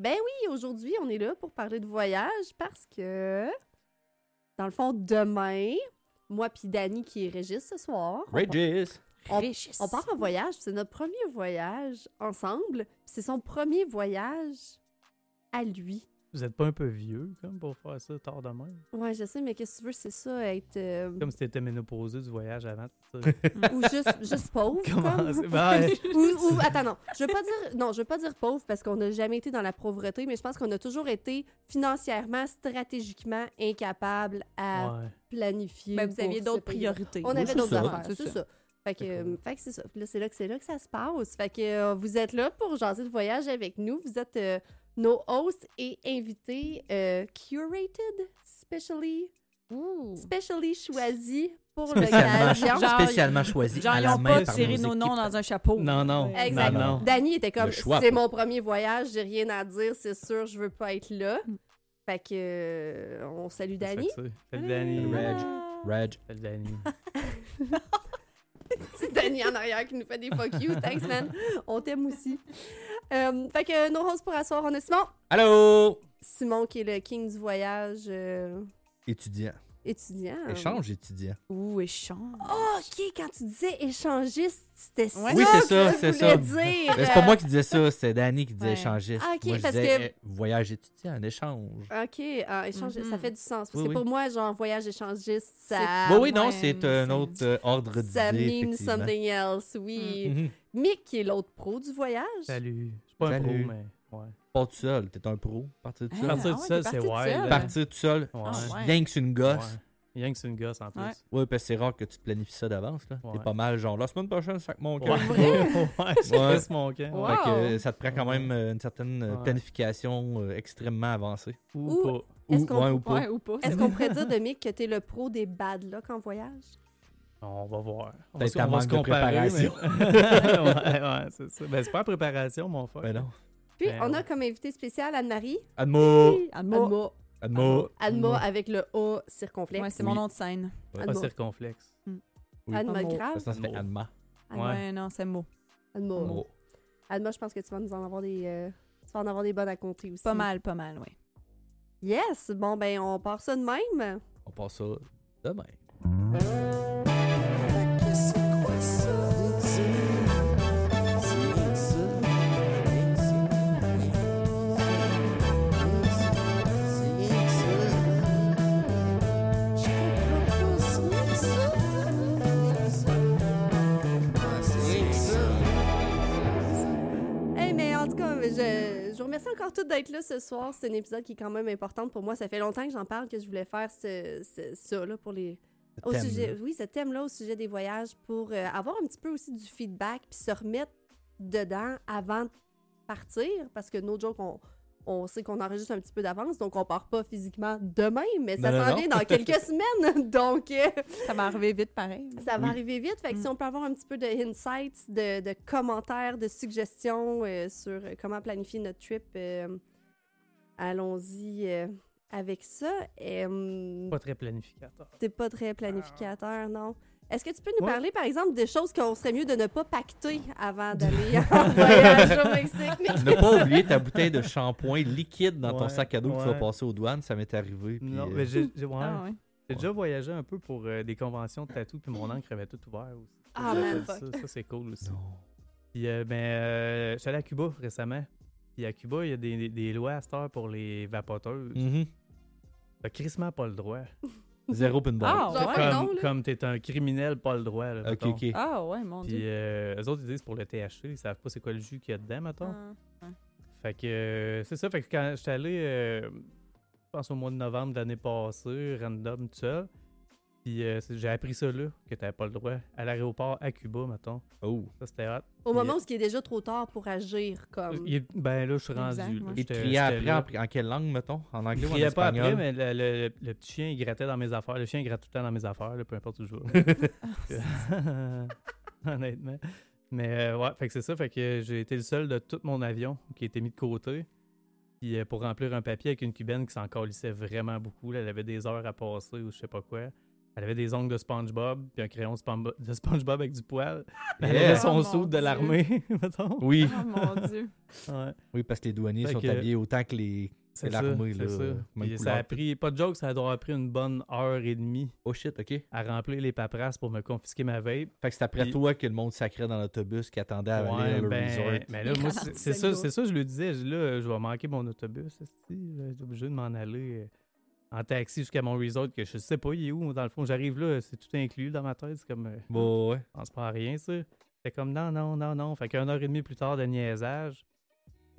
Ben oui, aujourd'hui, on est là pour parler de voyage parce que, dans le fond, demain, moi puis Dani qui est Régis ce soir, on, Regis! on- Régis. on part en voyage. C'est notre premier voyage ensemble. puis C'est son premier voyage à lui. Vous êtes pas un peu vieux, comme, pour faire ça tard de même? Ouais, je sais, mais qu'est-ce que tu veux, c'est ça, être... euh, Comme si t'étais ménopausé du voyage avant. ou juste, juste pauvre. Comment comme? Ben, ou, ou- attends, non. Je veux pas dire, non, je veux pas dire pauvre parce qu'on n'a jamais été dans la pauvreté, mais je pense qu'on a toujours été financièrement, stratégiquement incapable à ouais. planifier. Ben, vous aviez d'autres priorités. On Oui, avait d'autres affaires, C'est ça. ça. Fait que, euh, fait que c'est ça. Là, c'est là que c'est là que ça se passe. Fait que euh, vous êtes là pour jaser de voyage avec nous. Vous êtes euh, nos hosts et invités euh, curated, specially, specially choisis pour l'occasion. Genre- spécialement choisi Genre, à ils la ont main pas par tiré nos nos noms dans un chapeau. Non, non. Ouais. Exact. Non, non. Danny était comme c'est mon premier voyage, j'ai rien à dire, c'est sûr, je veux pas être là. Mm. Fait que euh, on salue Danny. Salut Danny. Reg. Reg. Salut Danny. C'est Danny en arrière qui nous fait des fuck you. Thanks man. On t'aime aussi. Euh, fait que nos hosts pour asseoir, on a Simon. Allô? Simon qui est le king du voyage euh, Étudiant. Étudiant. Échange étudiant. Ouh, échange. Oh, ok, quand tu disais échangiste, c'était ça. Oui, c'est que ça, tu c'est voulais ça. dire. Mais c'est pas moi qui disais ça, c'est Danny qui disait Ouais. échangiste. Ah, ok, moi, je parce disais que- eh, voyage étudiant, un échange. Ok, ah, échange, ça Mhm. fait du sens. Parce Oui, que oui. pour moi, genre, voyage échangiste, ça. oui, oui, non, c'est un ça- autre euh, ordre d'idée. Ça mean something else, oui. Mhm. Mick, qui est l'autre pro du voyage? Salut. Je suis pas un Salut. pro, mais ouais. Pas tout seul, t'es un pro. Partir tout seul. Partir tout seul, c'est parti tout wild. seul. Partir tout seul, rien que c'est une gosse. Ouais. Rien que c'est une gosse en plus. Ouais. Ouais, parce que c'est rare que tu te planifies ça d'avance. là. T'es pas mal, genre, la semaine prochaine, sac mon Ouais, cœur. ouais, c'est Ouais. juste mon camp. Wow. Fait que euh, ça te prend quand même euh, une certaine euh, Ouais. planification euh, extrêmement avancée. Ou, Ou- pas. Est-ce Ou, qu'on- ouais, ou pas. Ouais, ou pas. Est-ce c'est qu'on vrai. pourrait dire de Mick que t'es le pro des bad luck en voyage? On va voir. On va, Peut-être se- on va se manque de comparer. mais- préparation. ouais, ouais, c'est ça. Ben, c'est pas la préparation, mon frère. Ben non. Puis, Ben on a ouais. comme invité spécial Anne-Marie. Admo! Admo. Adma. Admo! Adma avec le A circonflexe. Ouais, c'est Oui. mon nom de scène. Pas Admo. circonflexe. Oui. Adma Admo. grave. Ça, ça se fait Admo. Adma. Adma. Ouais, non, c'est mot. Adma. Admo. Adma, je pense que tu vas nous en avoir des... euh, tu vas en avoir des bonnes à compter aussi. Pas mal, pas mal, oui. Yes! Bon, ben, on part ça de même. On passe ça demain. Hey, je, je vous remercie encore toutes d'être là ce soir. C'est un épisode qui est quand même important pour moi. Ça fait longtemps que j'en parle, que je voulais faire ce, ce- ça, là, pour les... Au sujet, oui, ce thème-là au sujet des voyages pour euh, avoir un petit peu aussi du feedback puis se remettre dedans avant de partir parce que nos jokes, on, on sait qu'on enregistre un petit peu d'avance, donc on part pas physiquement demain, mais ça s'en vient dans quelques semaines. Donc, euh, Ça va arriver vite pareil. ça va Oui. arriver vite. Fait que Mm. si on peut avoir un petit peu de insights, de, de commentaires, de suggestions euh, sur comment planifier notre trip, euh, allons-y euh, avec ça. Pas très planificateur. T'es pas très planificateur, non? Est-ce que tu peux nous Ouais. parler, par exemple, des choses qu'on serait mieux de ne pas pacter avant d'aller en voyage au Mexique? Ne pas oublier ta bouteille de shampoing liquide dans ton sac à dos que tu vas passer aux douanes. Ça m'est arrivé. puis, Non, euh, mais j'ai j'ai- ouais. Ah, ouais. J'ai déjà voyagé un peu pour euh, des conventions de tatou, puis mon encre avait tout ouvert aussi. Ah, Ça, man, ça, fuck. ça, c'est cool aussi. non. Puis, euh, ben, euh, j'étais allé à Cuba récemment. Puis à Cuba, il y a des, des- des lois à cette heure pour les vapoteuses. T'as crissement pas le droit. Zéro pin barre. Ah, ouais. non, Comme, là. comme t'es un criminel, pas le droit. Là, Ok, mettons. ok. Ah, ouais, mon Puis Dieu. euh, eux autres, ils disent pour le THC, ils savent pas c'est quoi le jus qu'il y a dedans, mettons. Ah. Fait que euh, c'est ça. Fait que quand j'étais allé, euh, je pense au mois de novembre de l'année passée, random tout seul. Puis euh, j'ai appris ça là, que t'avais pas le droit. À l'aéroport à Cuba, mettons. Oh. Ça, c'était hot. Au Puis, moment où il est déjà trop tard pour agir, comme... il est- ben là, je suis Exact, rendu. ouais. là. Il J'étais- criait j'étais après là. en, en quelle langue, mettons? En anglais Il ou en criait pas espagnol? après, mais le, le- le- le petit chien, il grattait dans mes affaires. Le chien, il gratte tout le temps dans mes affaires, là, peu importe où je vais. Honnêtement. Mais euh, ouais, fait que c'est ça. Fait que j'ai été le seul de tout mon avion qui a été mis de côté. Puis euh, pour remplir un papier avec une cubaine qui s'en calissait vraiment beaucoup. là, elle avait des heures à passer ou je sais pas quoi. Elle avait des ongles de SpongeBob, puis un crayon de SpongeBob avec du poil. Elle Yeah. avait son Oh, saut mon de l'armée, mettons. Oui, Oh mon dieu. Ouais, oui, parce que les douaniers Fait sont que- habillés autant que les. c'est l'armée, c'est là, ça. Puis ça a pris, pas de joke, ça doit avoir pris une bonne heure et demie Oh shit, ok. à remplir les paperasses pour me confisquer ma vape. Fait que c'est après Puis- toi que le monde sacrait dans l'autobus qui attendait à aller Ouais, le ben, resort. mais là, moi, c'est le ça, c'est ça, je lui disais, là, je vais manquer mon autobus, je vais être obligé de m'en aller euh, en taxi jusqu'à mon resort, que je sais pas, il est où, dans le fond, j'arrive là, c'est tout inclus dans ma tête, c'est comme, euh, Bon, ouais. je pense pas à rien, ça. C'est comme, non, non, non, non, fait qu'une heure et demie plus tard de niaisage,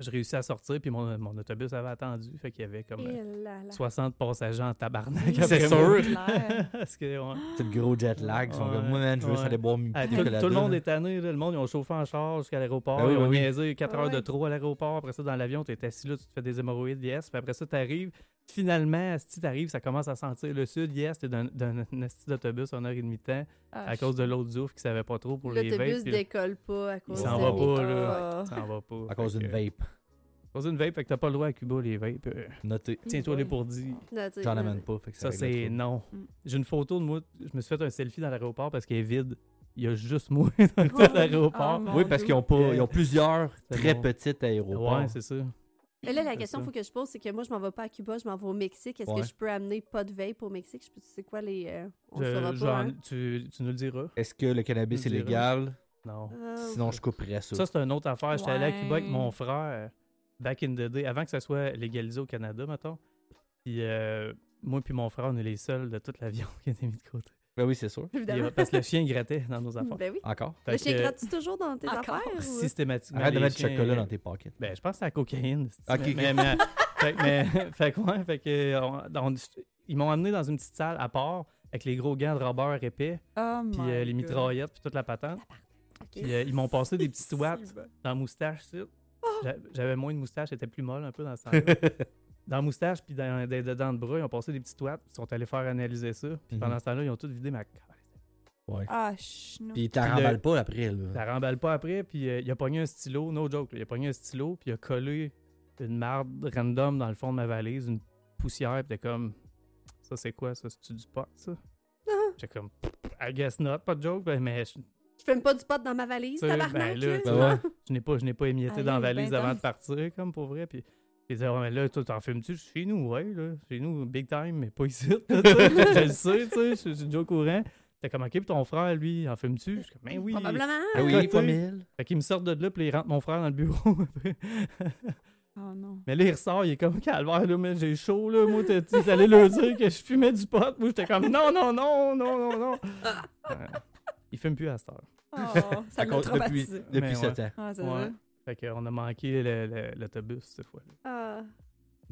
je réussis à sortir, puis mon, mon autobus avait attendu, fait qu'il y avait comme euh, Et là là. 60 passagers en tabarnak. C'est sûr. Clair. Parce que, ouais. C'est le gros jet lag. Ils sont Ouais, comme, moi, man, je veux ouais. aller boire Ah, tout, le monde est tanné, là. le monde ils ont chauffé en char jusqu'à l'aéroport, Ben oui, ils ont ben oui. niaisé 4 Ah heures de trop à l'aéroport, après ça dans l'avion, tu es assis là, tu te fais des hémorroïdes, yes, puis après ça t'arrives, finalement, si t'arrives, ça commence à sentir le sud, yes, t'es d'un d'autobus en heure et demie de temps, Ah, à cause de l'autre zouf qui savait pas trop pour les vapes, L'autobus décolle pas à cause s'en de va mes- pas, là. Ça en va pas. À cause d'une vape. À cause d'une vape, fait que t'as pas le droit à Cuba, les vapes. euh, Noté. Tiens-toi les. Noté, J'en amène pas. Fait que Ça, c'est non. Mm. J'ai une photo de moi, je me suis fait un selfie dans l'aéroport parce qu'elle est vide. Il y a juste moi dans Oh. l'aéroport. Oh, Oui, parce qu'ils ont, pas, ils ont plusieurs très bon. petits aéroports. Ouais, c'est ça. Mais là, la question ça. faut que je pose, c'est que moi, je m'en vais pas à Cuba, je m'en vais au Mexique. Est-ce Ouais. que je peux amener pas de vape au Mexique? Je peux, tu sais quoi, les. euh, on Je- saura pas. hein? tu, tu nous le diras. Est-ce que le cannabis est légal? Non. Ah, Sinon, je couperais ça. Ça, c'est une autre affaire. J'étais allé à Cuba avec mon frère, back in the day, avant que ça soit légalisé au Canada, mettons. Puis euh, moi puis mon frère, on est les seuls de toute l'avion qui a été mis de côté. Ben oui, c'est sûr. évidemment. Parce que le chien grattait dans nos affaires. Ben oui. Encore. Fait Le chien que, gratte toujours dans tes Encore. affaires? ou- Systématiquement. Arrête de mettre du chocolat dans tes pockets. Ben, je pense que c'est la cocaïne. Ok, mais, ok. mais- mais- fait, que- mais- fait que, ouais, fait que, on- on- ils m'ont amené dans une petite salle à part avec les gros gants de robeur épais, Oh puis euh, les mitraillettes, puis toute la patente. Ok. Puis euh, ils m'ont passé des petits swats ben. dans la moustache. Oh! J'a- J'avais moins de moustache, j'étais plus molle un peu dans ce temps-là. Dans la moustache, puis dans, dans, dedans de bras, ils ont passé des petits puis ils sont allés faire analyser ça. Puis Mhm. pendant ce temps-là, ils ont tout vidé ma carte. Ouais. Ah, chnou. Puis t'as Puis remballes le- pas après, là. Ça remballe pas après, puis euh, il a pogné un stylo, no joke, là, il a pogné un stylo, puis il a collé une marde random dans le fond de ma valise, une poussière, puis t'es comme, ça c'est quoi ça, c'est-tu du pot ça? J'étais comme, I guess not, pas de joke, ben, mais je, Je fume pas du pot dans ma valise, tabarnak. ben là, Ben je n'ai pas, je n'ai pas émietté dans la valise ben avant de partir, comme pour vrai, puis il disait, ouais, mais là, toi, t'en fumes-tu? Chez nous, ouais, là, chez nous, big time, mais pas ici, tu je le sais, tu sais, je suis déjà au courant. T'es comme, ok, puis ton frère, lui, en fume-tu? Je suis comme, ben oui. Probablement. Ah oui, pas mille. Fait qu'il me sort de là, puis il rentre mon frère dans le bureau. Oh non. mais là, il ressort, il est comme calvaire, là, mais j'ai chaud, là. Moi, t'es t'es allé leur dire que je fumais du pot. Moi, j'étais comme, non, non, non, non, non, non. Il fume plus à cette heure. Oh, ça m'a cause- depuis traumatisé. depuis Mais 7 ans. Ah, Ouais. Fait qu'on a manqué le- le- l'autobus cette fois-là. Ah.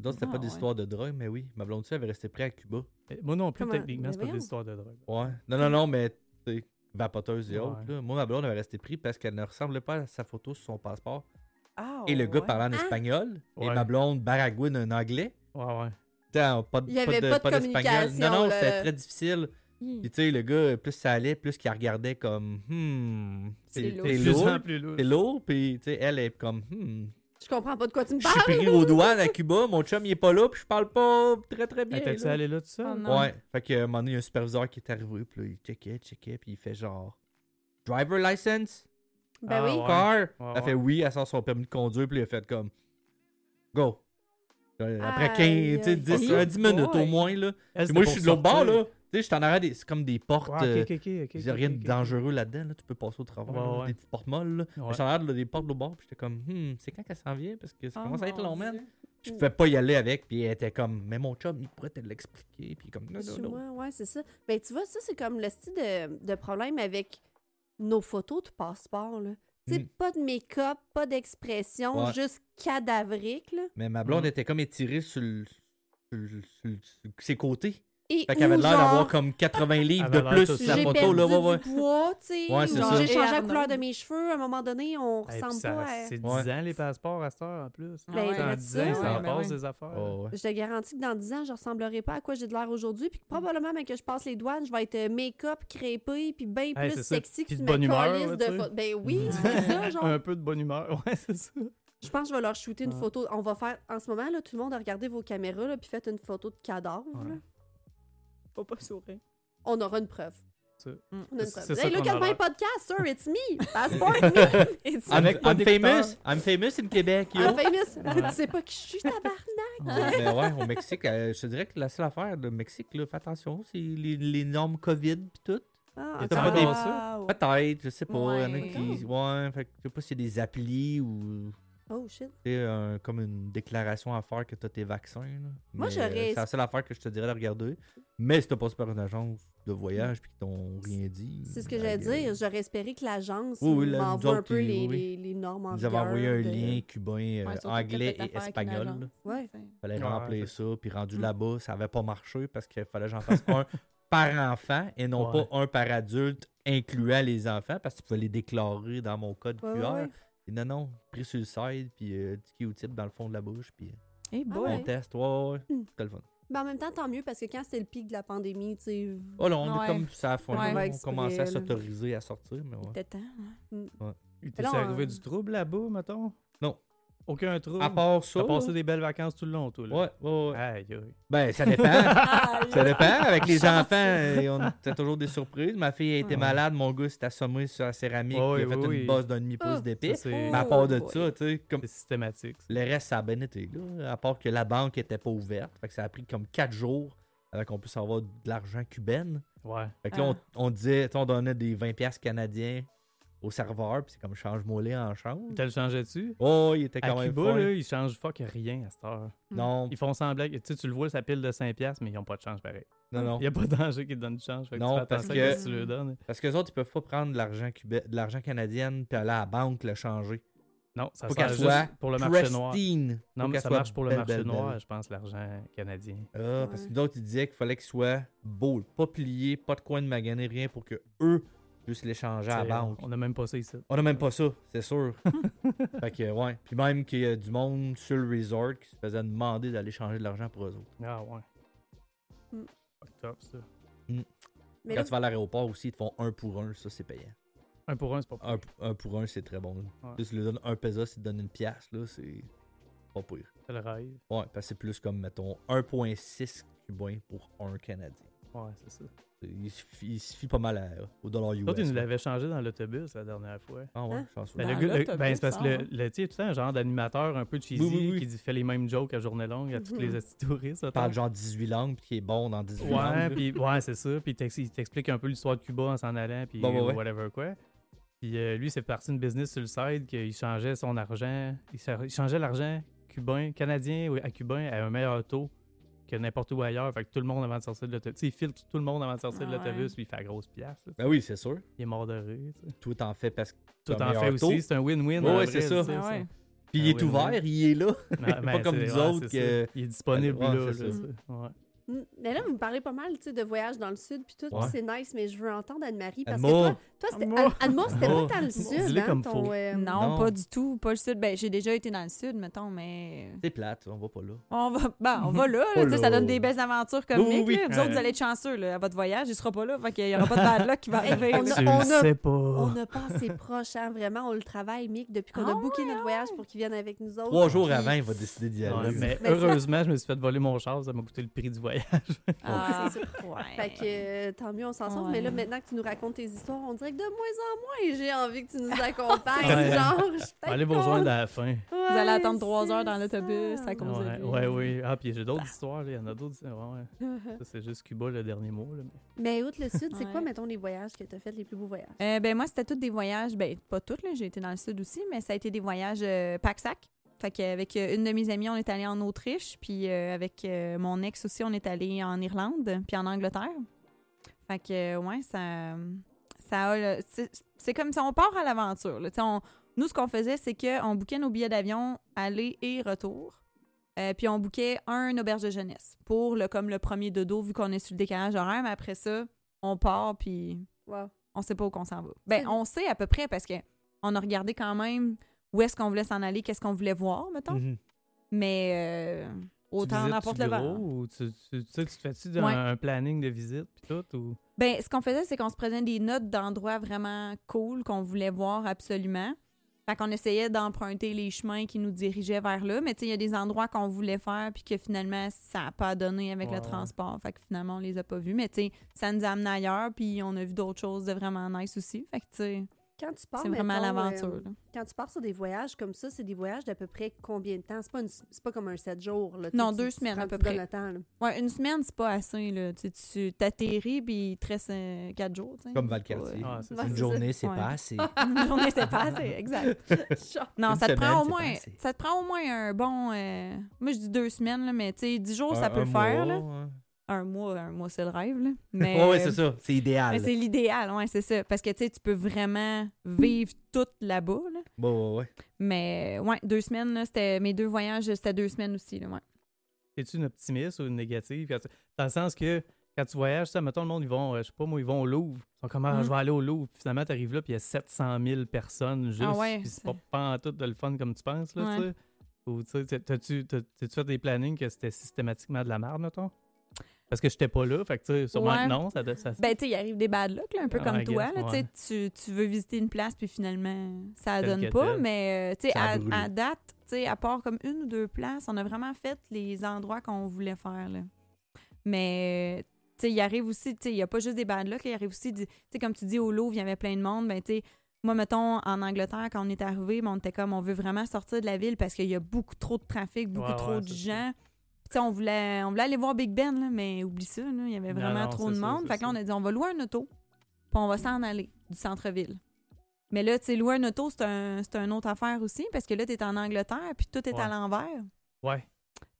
D'autres, c'était Ah, pas ouais. d'histoire de drogue, mais oui. Ma blonde, elle avait resté près à Cuba. Et Moi non plus, Comment- techniquement, mais c'est pas des histoires de drogue. Ouais. Non, non, non, mais tu sais, vapoteuse et Ouais. autres. là. Moi, ma blonde avait resté pris parce qu'elle ne ressemblait pas à sa photo sur son passeport. Ah, et le gars ouais. parlait en Ah. espagnol. Et Ouais. ma blonde baragouine en anglais. Ouais, ouais. Putain, pas de, Il y avait pas de d'espagnol. communication, Non, non, là. c'était très difficile. Puis tu sais, le gars, plus ça allait, plus qu'il regardait comme, hmm, C'est lourd. C'est lourd, puis tu sais, elle est comme, hmm, Je comprends pas de quoi tu me je suis parles. pris aux douanes à Cuba, mon chum il est pas là, puis je parle pas très très bien. T'es-tu allé là tout seul? Oh non. Ouais, fait que un moment donné, il y a un superviseur qui est arrivé, puis là, il checkait, checkait, puis il fait genre, driver license, Ben Ah, oui. ouais. car. Ouais, Elle ouais. fait oui, elle sort son permis de conduire, puis il a fait comme, go. Après Aïe, 15, tu sais, aïe, 10, aïe. euh, 10 minutes au Boy. moins, là. Elle, moi, je suis de l'autre bord, là. Tu sais, je suis en arrière, des- c'est comme des portes. Ouais, euh, ok, ok, ok, ok. il y a rien de dangereux là-dedans, là. Tu peux passer au travers, Ouais, là, ouais. des petites portes molles, là. Ouais. Je suis en arrière là, des portes de l'autre bord, puis j'étais comme, hmm, c'est quand qu'elle s'en vient? Parce que ça Oh, commence à être long, man. Je pouvais pas y aller avec, puis elle était comme, mais mon chum, il pourrait te l'expliquer, puis comme, non, non, non. Moi, ouais, c'est ça. Ben, tu vois, ça, c'est comme le style de, de problème avec nos photos de passeport, là. Tu sais, Mm. pas de make-up, pas d'expression, Ouais. juste cadavrique, là. Mais ma blonde Mhm. était comme étirée sur, le- sur le- sur le- sur ses côtés. Et Fait qu'elle avait ou l'air genre, d'avoir comme 80 livres de plus toute sur sa j'ai photo, perdu là. Ouais, ouais. du poids, tu sais. Ouais, c'est genre, ça. J'ai Et changé la couleur de mes cheveux. À un moment donné, on Hey, ressemble ça- pas à... C'est 10 Ouais. ans les passeports à cette heure en plus. Ah Ben, ouais. reste 10 ça, ans, ça ben passe ouais. des affaires. Oh, ouais. Je te garantis que dans 10 ans, je ressemblerai pas à quoi j'ai de l'air aujourd'hui. Puis que probablement, même que je passe les douanes, je vais être euh, make-up, crépé, puis bien Hey, plus sexy que Puis tu de bonne humeur, de. Ben oui, c'est ça, genre. Un peu de bonne humeur, ouais, c'est ça. Je pense que je vais leur shooter une photo. On va faire, en ce moment, là, tout le monde a regardé vos caméras, là, puis faites une photo de cadavre. Là. Faut pas sourire. on aura une preuve. On a une C'est- preuve. Hey, look at my podcast, sir, it's me. Passport me. It's I'm, Avec pas I'm d'écouteurs. famous. I'm famous in Québec, yo. I'm famous. Ouais. Tu sais pas qui je suis, tabarnak. Ouais, ben ouais, au Mexique, euh, je te dirais que la seule affaire de Mexique, là, fais attention, c'est les, les normes COVID pis tout. Ah, t'as pas des-. Peut-être, je sais pas. Il y en a Ouais. qui. Ouais, fait je sais pas s'il y a des applis ou. Oh shit. sais, un- comme une déclaration à faire que t'as tes vaccins. là. Moi, Mais, j'aurais- euh, C'est la seule affaire que je te dirais de regarder. Mais si t'as passé par une agence de voyage puis qu'ils t'ont rien dit. C'est ce que ben, j'allais euh, dire. J'aurais espéré que l'agence Oui, oui, m'envoie un peu ils- les, oui. les, les normes en Ils avaient envoyé un de- lien cubain, euh, Ouais, anglais et espagnol. Ouais. c'est- fallait Ouais, remplir c'est ça, puis rendu Mm. là-bas, ça avait pas marché parce qu'il fallait que j'en fasse un par enfant et non Ouais. pas un par adulte, incluant les enfants, parce que tu pouvais les déclarer dans mon code Ouais, QR. Ouais, ouais. Et non, non, pris sur le side, puis euh, petit Q-tip dans le fond de la bouche, puis euh, boy. ouais. on teste. Ouais, ouais, ouais, Mm. c'était le fun. Mais en même temps, tant mieux parce que quand c'était le pic de la pandémie, tu sais. Oh là, on Ouais. est comme ça à fond. Ouais. on Ouais, commençait à s'autoriser à sortir, mais ouais. C'était temps. hein. Il Mais là, t'est arrivé on- du trouble là-bas, mettons? Non. Aucun trouble? À part ça, T'as passé des belles vacances tout le long, toi, là? ouais, ouais, ouais. Aïe, aïe. Ben, ça dépend. Ça dépend. Avec les enfants, on a toujours des surprises. Ma fille a été malade, mon gars s'est assommé sur la céramique, Ouais, il a fait oui, une bosse d'un demi-pouce d'épée. Ça, c'est Mais à part de ça, tu sais, comme c'est systématique. ça. le reste, ça a bien été, là. À part que la banque était pas ouverte. Fait que ça a pris comme 4 jours avant qu'on puisse avoir de l'argent cubaine. Ouais. Fait que là, Ah. on, on disait, on donnait des 20$ piastres canadiens au serveur, puis c'est comme change-moi en change. Tu le changeais-tu? Oh, il était À quand même Cuba, là, ils changent fuck rien à cette heure. Non, Ils font semblant que tu sais, tu le vois, sa pile de 5$, piastres, mais ils n'ont pas de change pareil. non, non. Il n'y a pas de danger qu'ils te donnent du change. Fait que Non, tu fais parce que- à que tu le donnes. Parce que les autres, ils peuvent pas prendre de l'argent cubain, de l'argent canadien, puis aller à la banque le changer. Non, ça Faut sert soit pour le marché noir. Non, Faut mais ça soit marche pour le marché belle, noir, belle. je pense, l'argent canadien. Ah, parce Ouais. que nous autres, ils disaient qu'il fallait qu'il soit beau, pas plié, pas de coin de maganer, rien pour que eux puissent l'échanger à la banque. On n'a même pas ça ici. On a même pas ça, c'est sûr. fait que, ouais. Puis même qu'il y a du monde sur le resort qui se faisait demander d'aller changer de l'argent pour eux autres. Ah ouais. Mm. Fuck top, ça. Mais Quand là, tu vas à l'aéroport aussi, ils te font un pour un, ça c'est payant. Un pour un, c'est pas Un, un pour un, c'est très bon. là. Ouais. Si tu lui donnes un peso, si tu donnes une pièce, là, c'est pas pire. C'est le rêve. Ouais, parce que c'est plus comme, mettons, 1,6 cubain pour un Canadien. Ouais, c'est ça. Il suffit, il suffit pas mal à- au dollar US. L'autre, ils nous là. l'avaient changé dans l'autobus la dernière fois. Ah ouais, Hein? je pense Ben, le le- ben, c'est parce que le, ah. le- tu sais, un genre d'animateur un peu cheesy Oui, oui, oui. qui dit- fait les mêmes jokes à journée longue à tous les Mhm. touristes. Il parle genre 18 langues, puis qui est bon dans 18 langues. Ouais, puis ouais, c'est ça. Puis il t'ex- il t'explique un peu l'histoire de Cuba en s'en allant, puis Bon, ouais, ouais. whatever quoi. Puis euh, lui, c'est parti d'une business sur le side qu'il changeait son argent, il, il changeait l'argent cubain, canadien à cubain à un meilleur taux que n'importe où ailleurs. Fait que tout le monde avant de sortir de l'autobus. Il filtre tout le monde avant de sortir de Ah l'autobus, puis il fait la grosse pièce. là. Ben oui, c'est sûr. Il est mort de rire. tu sais. Tout en fait parce que. Tout en fait aussi, c'est un win-win. Vrai, c'est ça. Ah ouais. Puis il est oui, ouvert, oui. il est là. Pas ben, comme nous ouais, autres que. ça. Il est disponible Ouais, là. Mais là, vous me parlez pas mal de voyage dans le sud, puis tout, Ouais. c'est nice, mais je veux entendre Anne-Marie. Parce que toi, toi c'était. Anne-Marie. Anne- Anne-Marie, c'était pas dans le sud. Hein, comme ton, euh, Non, Non. pas du tout. Pas le sud. Ben, j'ai déjà été dans le sud, mettons, mais. C'est plate, on va pas là. On va, ben, on va là, Oh ça donne des belles aventures comme Oui, oui, Mick. oui. Vous autres, vous allez être chanceux là, à votre voyage. Il sera pas là, fait qu'il y aura pas de bad luck qui va arriver. on a- Tu on sais pas. On a passé proche, hein, vraiment, on le travaille, Mick, depuis qu'on a Ah booké ouais, notre voyage pour qu'il vienne avec nous autres. Trois jours avant, il va décider d'y aller. mais Mais heureusement, je me suis fait voler mon char, ça m'a coûté le prix du voyage. Ah, C'est ouais. Fait que euh, tant mieux, on s'en sort. Ouais. Mais là, maintenant que tu nous racontes tes histoires, on dirait que de moins en moins, j'ai envie que tu nous accompagnes. Ouais. genre, je Allez vous rejoindre à la fin. Vous allez attendre trois heures dans l'autobus ça. à cause Ouais, de lui. ouais, oui. Ah, puis j'ai d'autres histoires, là. il y en a d'autres. Ouais, ouais. Ça, c'est juste Cuba, le dernier mot. Là, mais... Outre le sud, c'est Ouais. quoi, mettons, les voyages que tu as fait, les plus beaux voyages? Euh, ben moi, c'était tous des voyages, ben pas tous, là, j'ai été dans le sud aussi, mais ça a été des voyages euh, pack-sac. Fait qu'avec euh, une de mes amies, on est allé en Autriche, puis euh, avec euh, mon ex aussi, on est allé en Irlande, puis en Angleterre. Fait que, ouais, ça, ça c'est comme si on part à l'aventure. Nous, ce qu'on faisait, c'est qu'on bouquait nos billets d'avion aller et retour. Euh, puis on bouquait un auberge de jeunesse pour le comme le premier dodo, vu qu'on est sur le décalage horaire. Mais après ça, on part, puis Wow. on sait pas où qu'on s'en va. Ben, on sait à peu près parce que on a regardé quand même où est-ce qu'on voulait s'en aller, qu'est-ce qu'on voulait voir, mettons. Mhm. Mais euh, autant n'importe le vent. ou tu, tu, tu sais, tu te fais-tu un, Ouais. un planning de visite puis tout ou? Ben, ce qu'on faisait, c'est qu'on se prenait des notes d'endroits vraiment cool qu'on voulait voir absolument. Fait qu'on essayait d'emprunter les chemins qui nous dirigeaient vers là, mais tu sais, il y a des endroits qu'on voulait faire puis que finalement, ça n'a pas donné avec le transport. Fait que finalement, on les a pas vus, mais tu sais, ça nous a amené ailleurs puis on a vu d'autres choses de vraiment nice aussi. Fait que tu sais, Quand tu pars, c'est vraiment l'aventure. euh, quand tu pars sur des voyages comme ça, c'est des voyages d'à peu près combien de temps? C'est pas, une- c'est pas comme un 7 jours. Là, Non, deux tu- semaines, à peu près. le temps, là. Ouais, une semaine, c'est pas assez. Là. Tu, tu t'atterris puis il te reste euh, quatre jours. Comme Valcartier. Ouais. Ah, Ouais. Une journée, c'est Ouais. pas assez. Une journée, c'est pas assez, exact. Non, Une ça te, semaine, prend au moins, pas assez. ça te prend au moins un bon. euh, moi, je dis deux semaines, là, mais tu sais, dix jours, ça peut le faire. mois, là. Un mois, un mois, c'est le rêve. Là. Mais, Ouais, ouais, c'est ça. C'est idéal. mais c'est l'idéal, ouais, c'est ça. Parce que tu sais, tu peux vraiment vivre tout là-bas. Là. Ouais, ouais, ouais. Mais ouais, deux semaines, là, c'était mes deux voyages, c'était deux semaines aussi. Là, ouais. Es-tu une optimiste ou une négative? Dans le sens que quand tu voyages, ça, mettons, le monde, ils vont, euh, je sais pas moi, ils vont au Louvre. Ils sont comme, ah, Mm. je vais aller au Louvre. Puis finalement, tu arrives là, puis il y a 700 000 personnes juste. Ah ouais, puis c'est pas, pas en tout de le fun comme tu penses, là, Ouais. tu sais. Ou, tu sais, t'as- t'as-tu t'as- t'as-tu fait des plannings que c'était systématiquement de la merde, mettons? Parce que j'étais pas là, fait que, tu sais, sûrement Ouais. que non, ça, ça, Ben, tu sais, il arrive des bad luck, là, un peu Ah, comme toi. guess, Là, ouais. tu tu, veux visiter une place, puis finalement, ça donne pas. Mais, euh, tu sais, à, date, tu sais, à part comme une ou deux places, on a vraiment fait les endroits qu'on voulait faire. Là. Mais, tu sais, il arrive aussi, tu sais, il n'y a pas juste des bad luck, il arrive aussi, tu sais, comme tu dis, au Louvre, il y avait plein de monde. Ben, tu sais, moi, mettons, en Angleterre, quand on est arrivé, ben, on était comme, on veut vraiment sortir de la ville parce qu'il y a beaucoup trop de trafic, beaucoup Ouais, trop de gens. On voulait, on voulait aller voir Big Ben, là, mais oublie ça, là, il y avait vraiment non, trop de ça, monde. Fait que là, on a dit, on va louer un auto, puis on va s'en aller du centre-ville. Mais là, tu sais, louer un auto, c'est un, une autre affaire aussi, parce que là, tu es en Angleterre, puis tout est à l'envers. Ouais.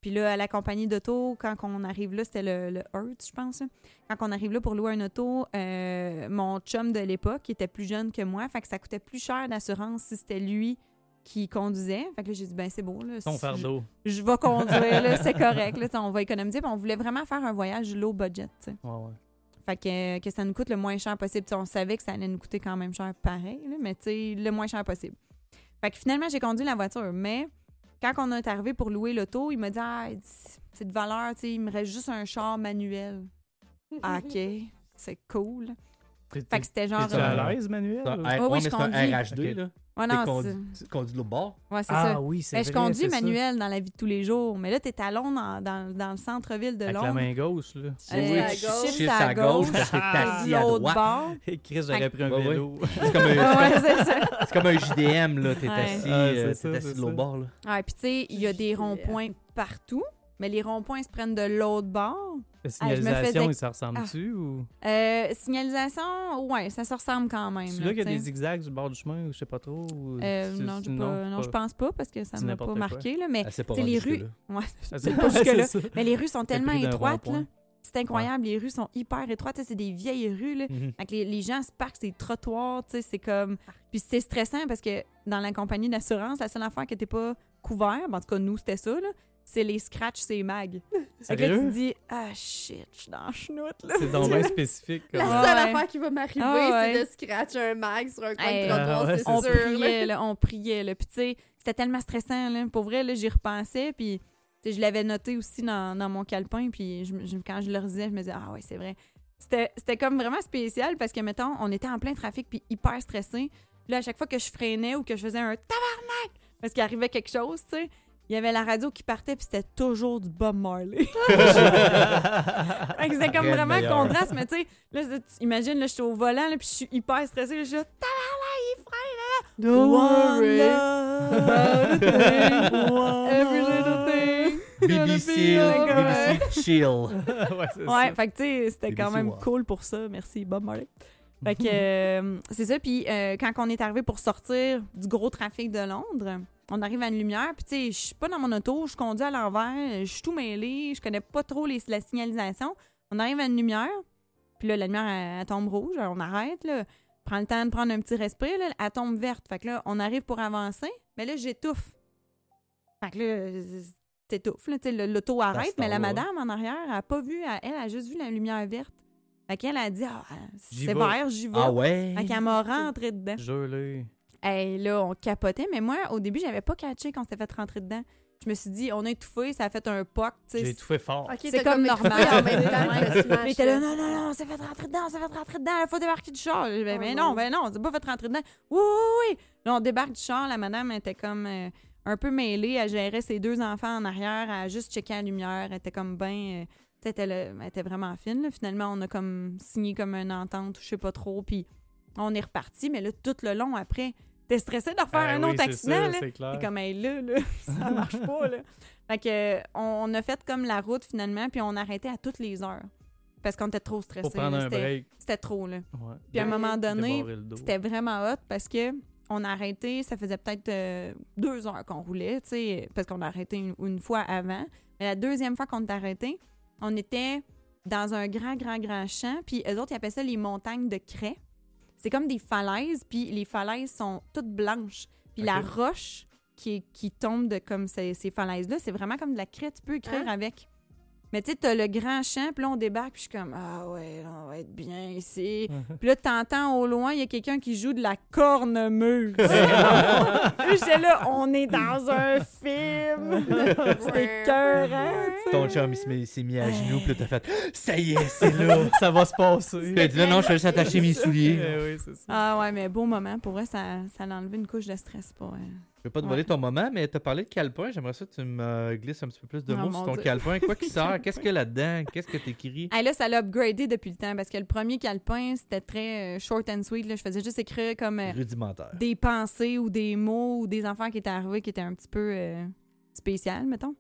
Puis là, à la compagnie d'auto, quand on arrive là, c'était le, le Hertz, je pense. Quand on arrive là pour louer un auto, euh, mon chum de l'époque, qui était plus jeune que moi, fait que ça coûtait plus cher d'assurance si c'était lui qui conduisait. Fait que là, j'ai dit, ben c'est beau. Là, Ton si fardeau. Je, je vais conduire, là, c'est correct. Là, on va économiser. Puis on voulait vraiment faire un voyage low budget. Ouais, ouais. Fait que, que ça nous coûte le moins cher possible. On savait que ça allait nous coûter quand même cher pareil, là, mais le moins cher possible. Fait que finalement, j'ai conduit la voiture. Mais quand on est arrivé pour louer l'auto, il m'a dit Ah, c'est de valeur, tu sais, il me reste juste un char manuel. Ah, OK, c'est cool. T'es- Fait que c'était genre. Euh, à l'aise, Manuel? C'est un ou- R- Ouais, ouais, ouais, mais je c'est un conduis. RH2, Ok. là. Ouais, T'es non, c'est- tu de l'autre bord. ouais, c'est Ah ça. oui, c'est Ben, je conduis c'est ça. manuel dans la vie de tous les jours. Mais là, t'es à Londres, dans, dans, dans le centre-ville de Avec la Londres. main gauche, là. Euh, à chiffre gauche. Chiffre à à gauche, gauche, parce que t'es assis à l'autre droite. bord. Et Chris, j'aurais pris un Ouais, ouais. vélo. C'est comme, un- comme un JDM, là. T'es Ouais. assis, Ah, euh, ça, t'es assis de l'autre bord, là. Ouais, puis tu sais, il y a des ronds-points partout, mais les ronds-points se prennent de l'autre bord. La Ah, je signalisation, faisais- ça ressemble-tu ou? Euh, signalisation, ouais, ça se ressemble quand même. C'est là, là qu'il y a des zigzags du bord du chemin ou je sais pas trop? ou Euh, non, pas, non, je pense pas parce que ça C'est m'a pas marqué, là, mais Ah, c'est pas les rues, ouais, Ah, c'est pas jusque-là. Mais les rues sont tellement étroites, là. C'est incroyable, les rues sont hyper étroites, c'est des vieilles rues, là. Mhm. Fait que les, les gens se parquent ces trottoirs, tu sais, c'est comme... Puis c'est stressant parce que dans la compagnie d'assurance, la seule affaire qui n'était pas couverte, ben, en tout cas, nous, c'était ça, là, c'est les scratchs, c'est mag. Fait que là, tu te dis, ah shit, je suis dans la chenoute, là. C'est donc bien spécifique. La comme- Ouais. affaire qui va m'arriver, Ah ouais. c'est de scratcher un mag sur un coin Hey, de trottoir, ah ouais, c'est on sûr. priait, là, on priait, là. Puis tu sais, c'était tellement stressant, là. Pour vrai, là, j'y repensais, puis tu sais, je l'avais noté aussi dans, dans mon calepin, puis je, me- je- quand je le disais, je me disais, ah ouais, c'est vrai. C'était c'était comme vraiment spécial parce que, mettons, on était en plein trafic, puis hyper stressé. Puis là, à chaque fois que je freinais ou que je faisais un tabarnak, parce qu'il arrivait quelque chose, tu sais, il y avait la radio qui partait, puis c'était toujours du Bob Marley. Fait que C'était comme Rien vraiment meilleur. contraste, mais tu sais, là, tu imagines, là, je suis au volant, là, puis je suis hyper stressée, là, je suis là, freine, là. Don't One worry every little thing. BBC, Chill. ouais, c'est Ouais, ça. fait que tu sais, c'était quand même cool pour ça. Merci, Bob Marley. Fait que euh, c'est ça. Puis euh, quand on est arrivé pour sortir du gros trafic de Londres, on arrive à une lumière. Puis tu sais, je suis pas dans mon auto, je conduis à l'envers, je suis tout mêlé, je connais pas trop les, la signalisation. On arrive à une lumière, puis là, la lumière, elle, elle tombe rouge, on arrête, là. Prend le temps de prendre un petit respire, là, elle tombe verte. Fait que là, on arrive pour avancer, mais là, j'étouffe. Fait que là, t'étouffes, là, tu sais, le- l'auto arrête, mais la madame en arrière, elle a pas vu, elle, elle a juste vu la lumière verte. Fait qu'elle a dit, ah, c'est vert, j'y vais. Ah ouais? Fait qu'elle m'a rentré dedans. Jure-le. Hey, là, on capotait, mais moi, au début, j'avais pas catché qu'on s'était fait rentrer dedans. je me suis dit, on a étouffé, ça a fait un poc, tu sais. J'ai tout fait fort. C'est comme étouffé normal, en même temps Mais t'es là, non, non, non, ça fait rentrer dedans, ça fait rentrer dedans, il faut débarquer du char. Je dis, ben, Oh mais non. non, ben non, c'est pas fait rentrer dedans. Oui, oui, oui. Là, on débarque du char, la madame était comme euh, un peu mêlée, elle gérait ses deux enfants en arrière, elle a juste checké la lumière, elle était comme ben. tu sais, elle elle était vraiment fine. là. Finalement, on a comme signé comme une entente, ou je sais pas trop, puis on est reparti. Mais là, tout le long après, t'es stressé de refaire Ah un oui, autre accident. là? Clair. C'est comme, hey, là, là, ça marche pas, là. Fait que, on, a fait comme la route, finalement, puis on arrêtait à toutes les heures. Parce qu'on était trop un C'était trop, là. Ouais. Puis à un moment donné, c'était vraiment hot parce que on a arrêté, ça faisait peut-être euh, deux heures qu'on roulait, tu sais, parce qu'on a arrêté une, une fois avant. Mais la deuxième fois qu'on est arrêté, on était dans un grand, grand, grand champ, puis eux autres, ils appellent ça les montagnes de craie. C'est comme des falaises, puis les falaises sont toutes blanches. Puis la roche qui, qui tombe de comme ces, ces falaises-là, c'est vraiment comme de la craie, tu peux écrire Hein? avec. Mais tu sais, t'as le grand champ, puis là, on débarque, puis je suis comme, ah ouais, là, on va être bien ici. Puis là, t'entends au loin, il y a quelqu'un qui joue de la cornemuse. Puis j'étais là, on est dans un film. C'était tu sais. Ton chum, il s'est mis à genoux, puis là, t'as fait Ça y est, c'est là. ça va se passer. Puis elle dit Non, non, je vais juste attacher mes souliers. Eh oui, c'est ça. Ah ouais, mais beau moment. Pour vrai, ça, ça l'a enlevé une couche de stress. Pour, euh, Je vais pas te Ouais. voler ton moment, mais t'as parlé de calepin. J'aimerais ça que tu me glisses un petit peu plus de mots sur ton Dieu. calepin. Quoi qui sort? Qu'est-ce qu'il y a là-dedans? Qu'est-ce que t'écris? Hey, là, ça l'a upgradé depuis le temps parce que le premier calepin, c'était très euh, short and sweet. Là. Je faisais juste écrire comme euh, Rudimentaire. des pensées ou des mots ou des enfants qui étaient arrivés qui étaient un petit peu euh, spécial, mettons.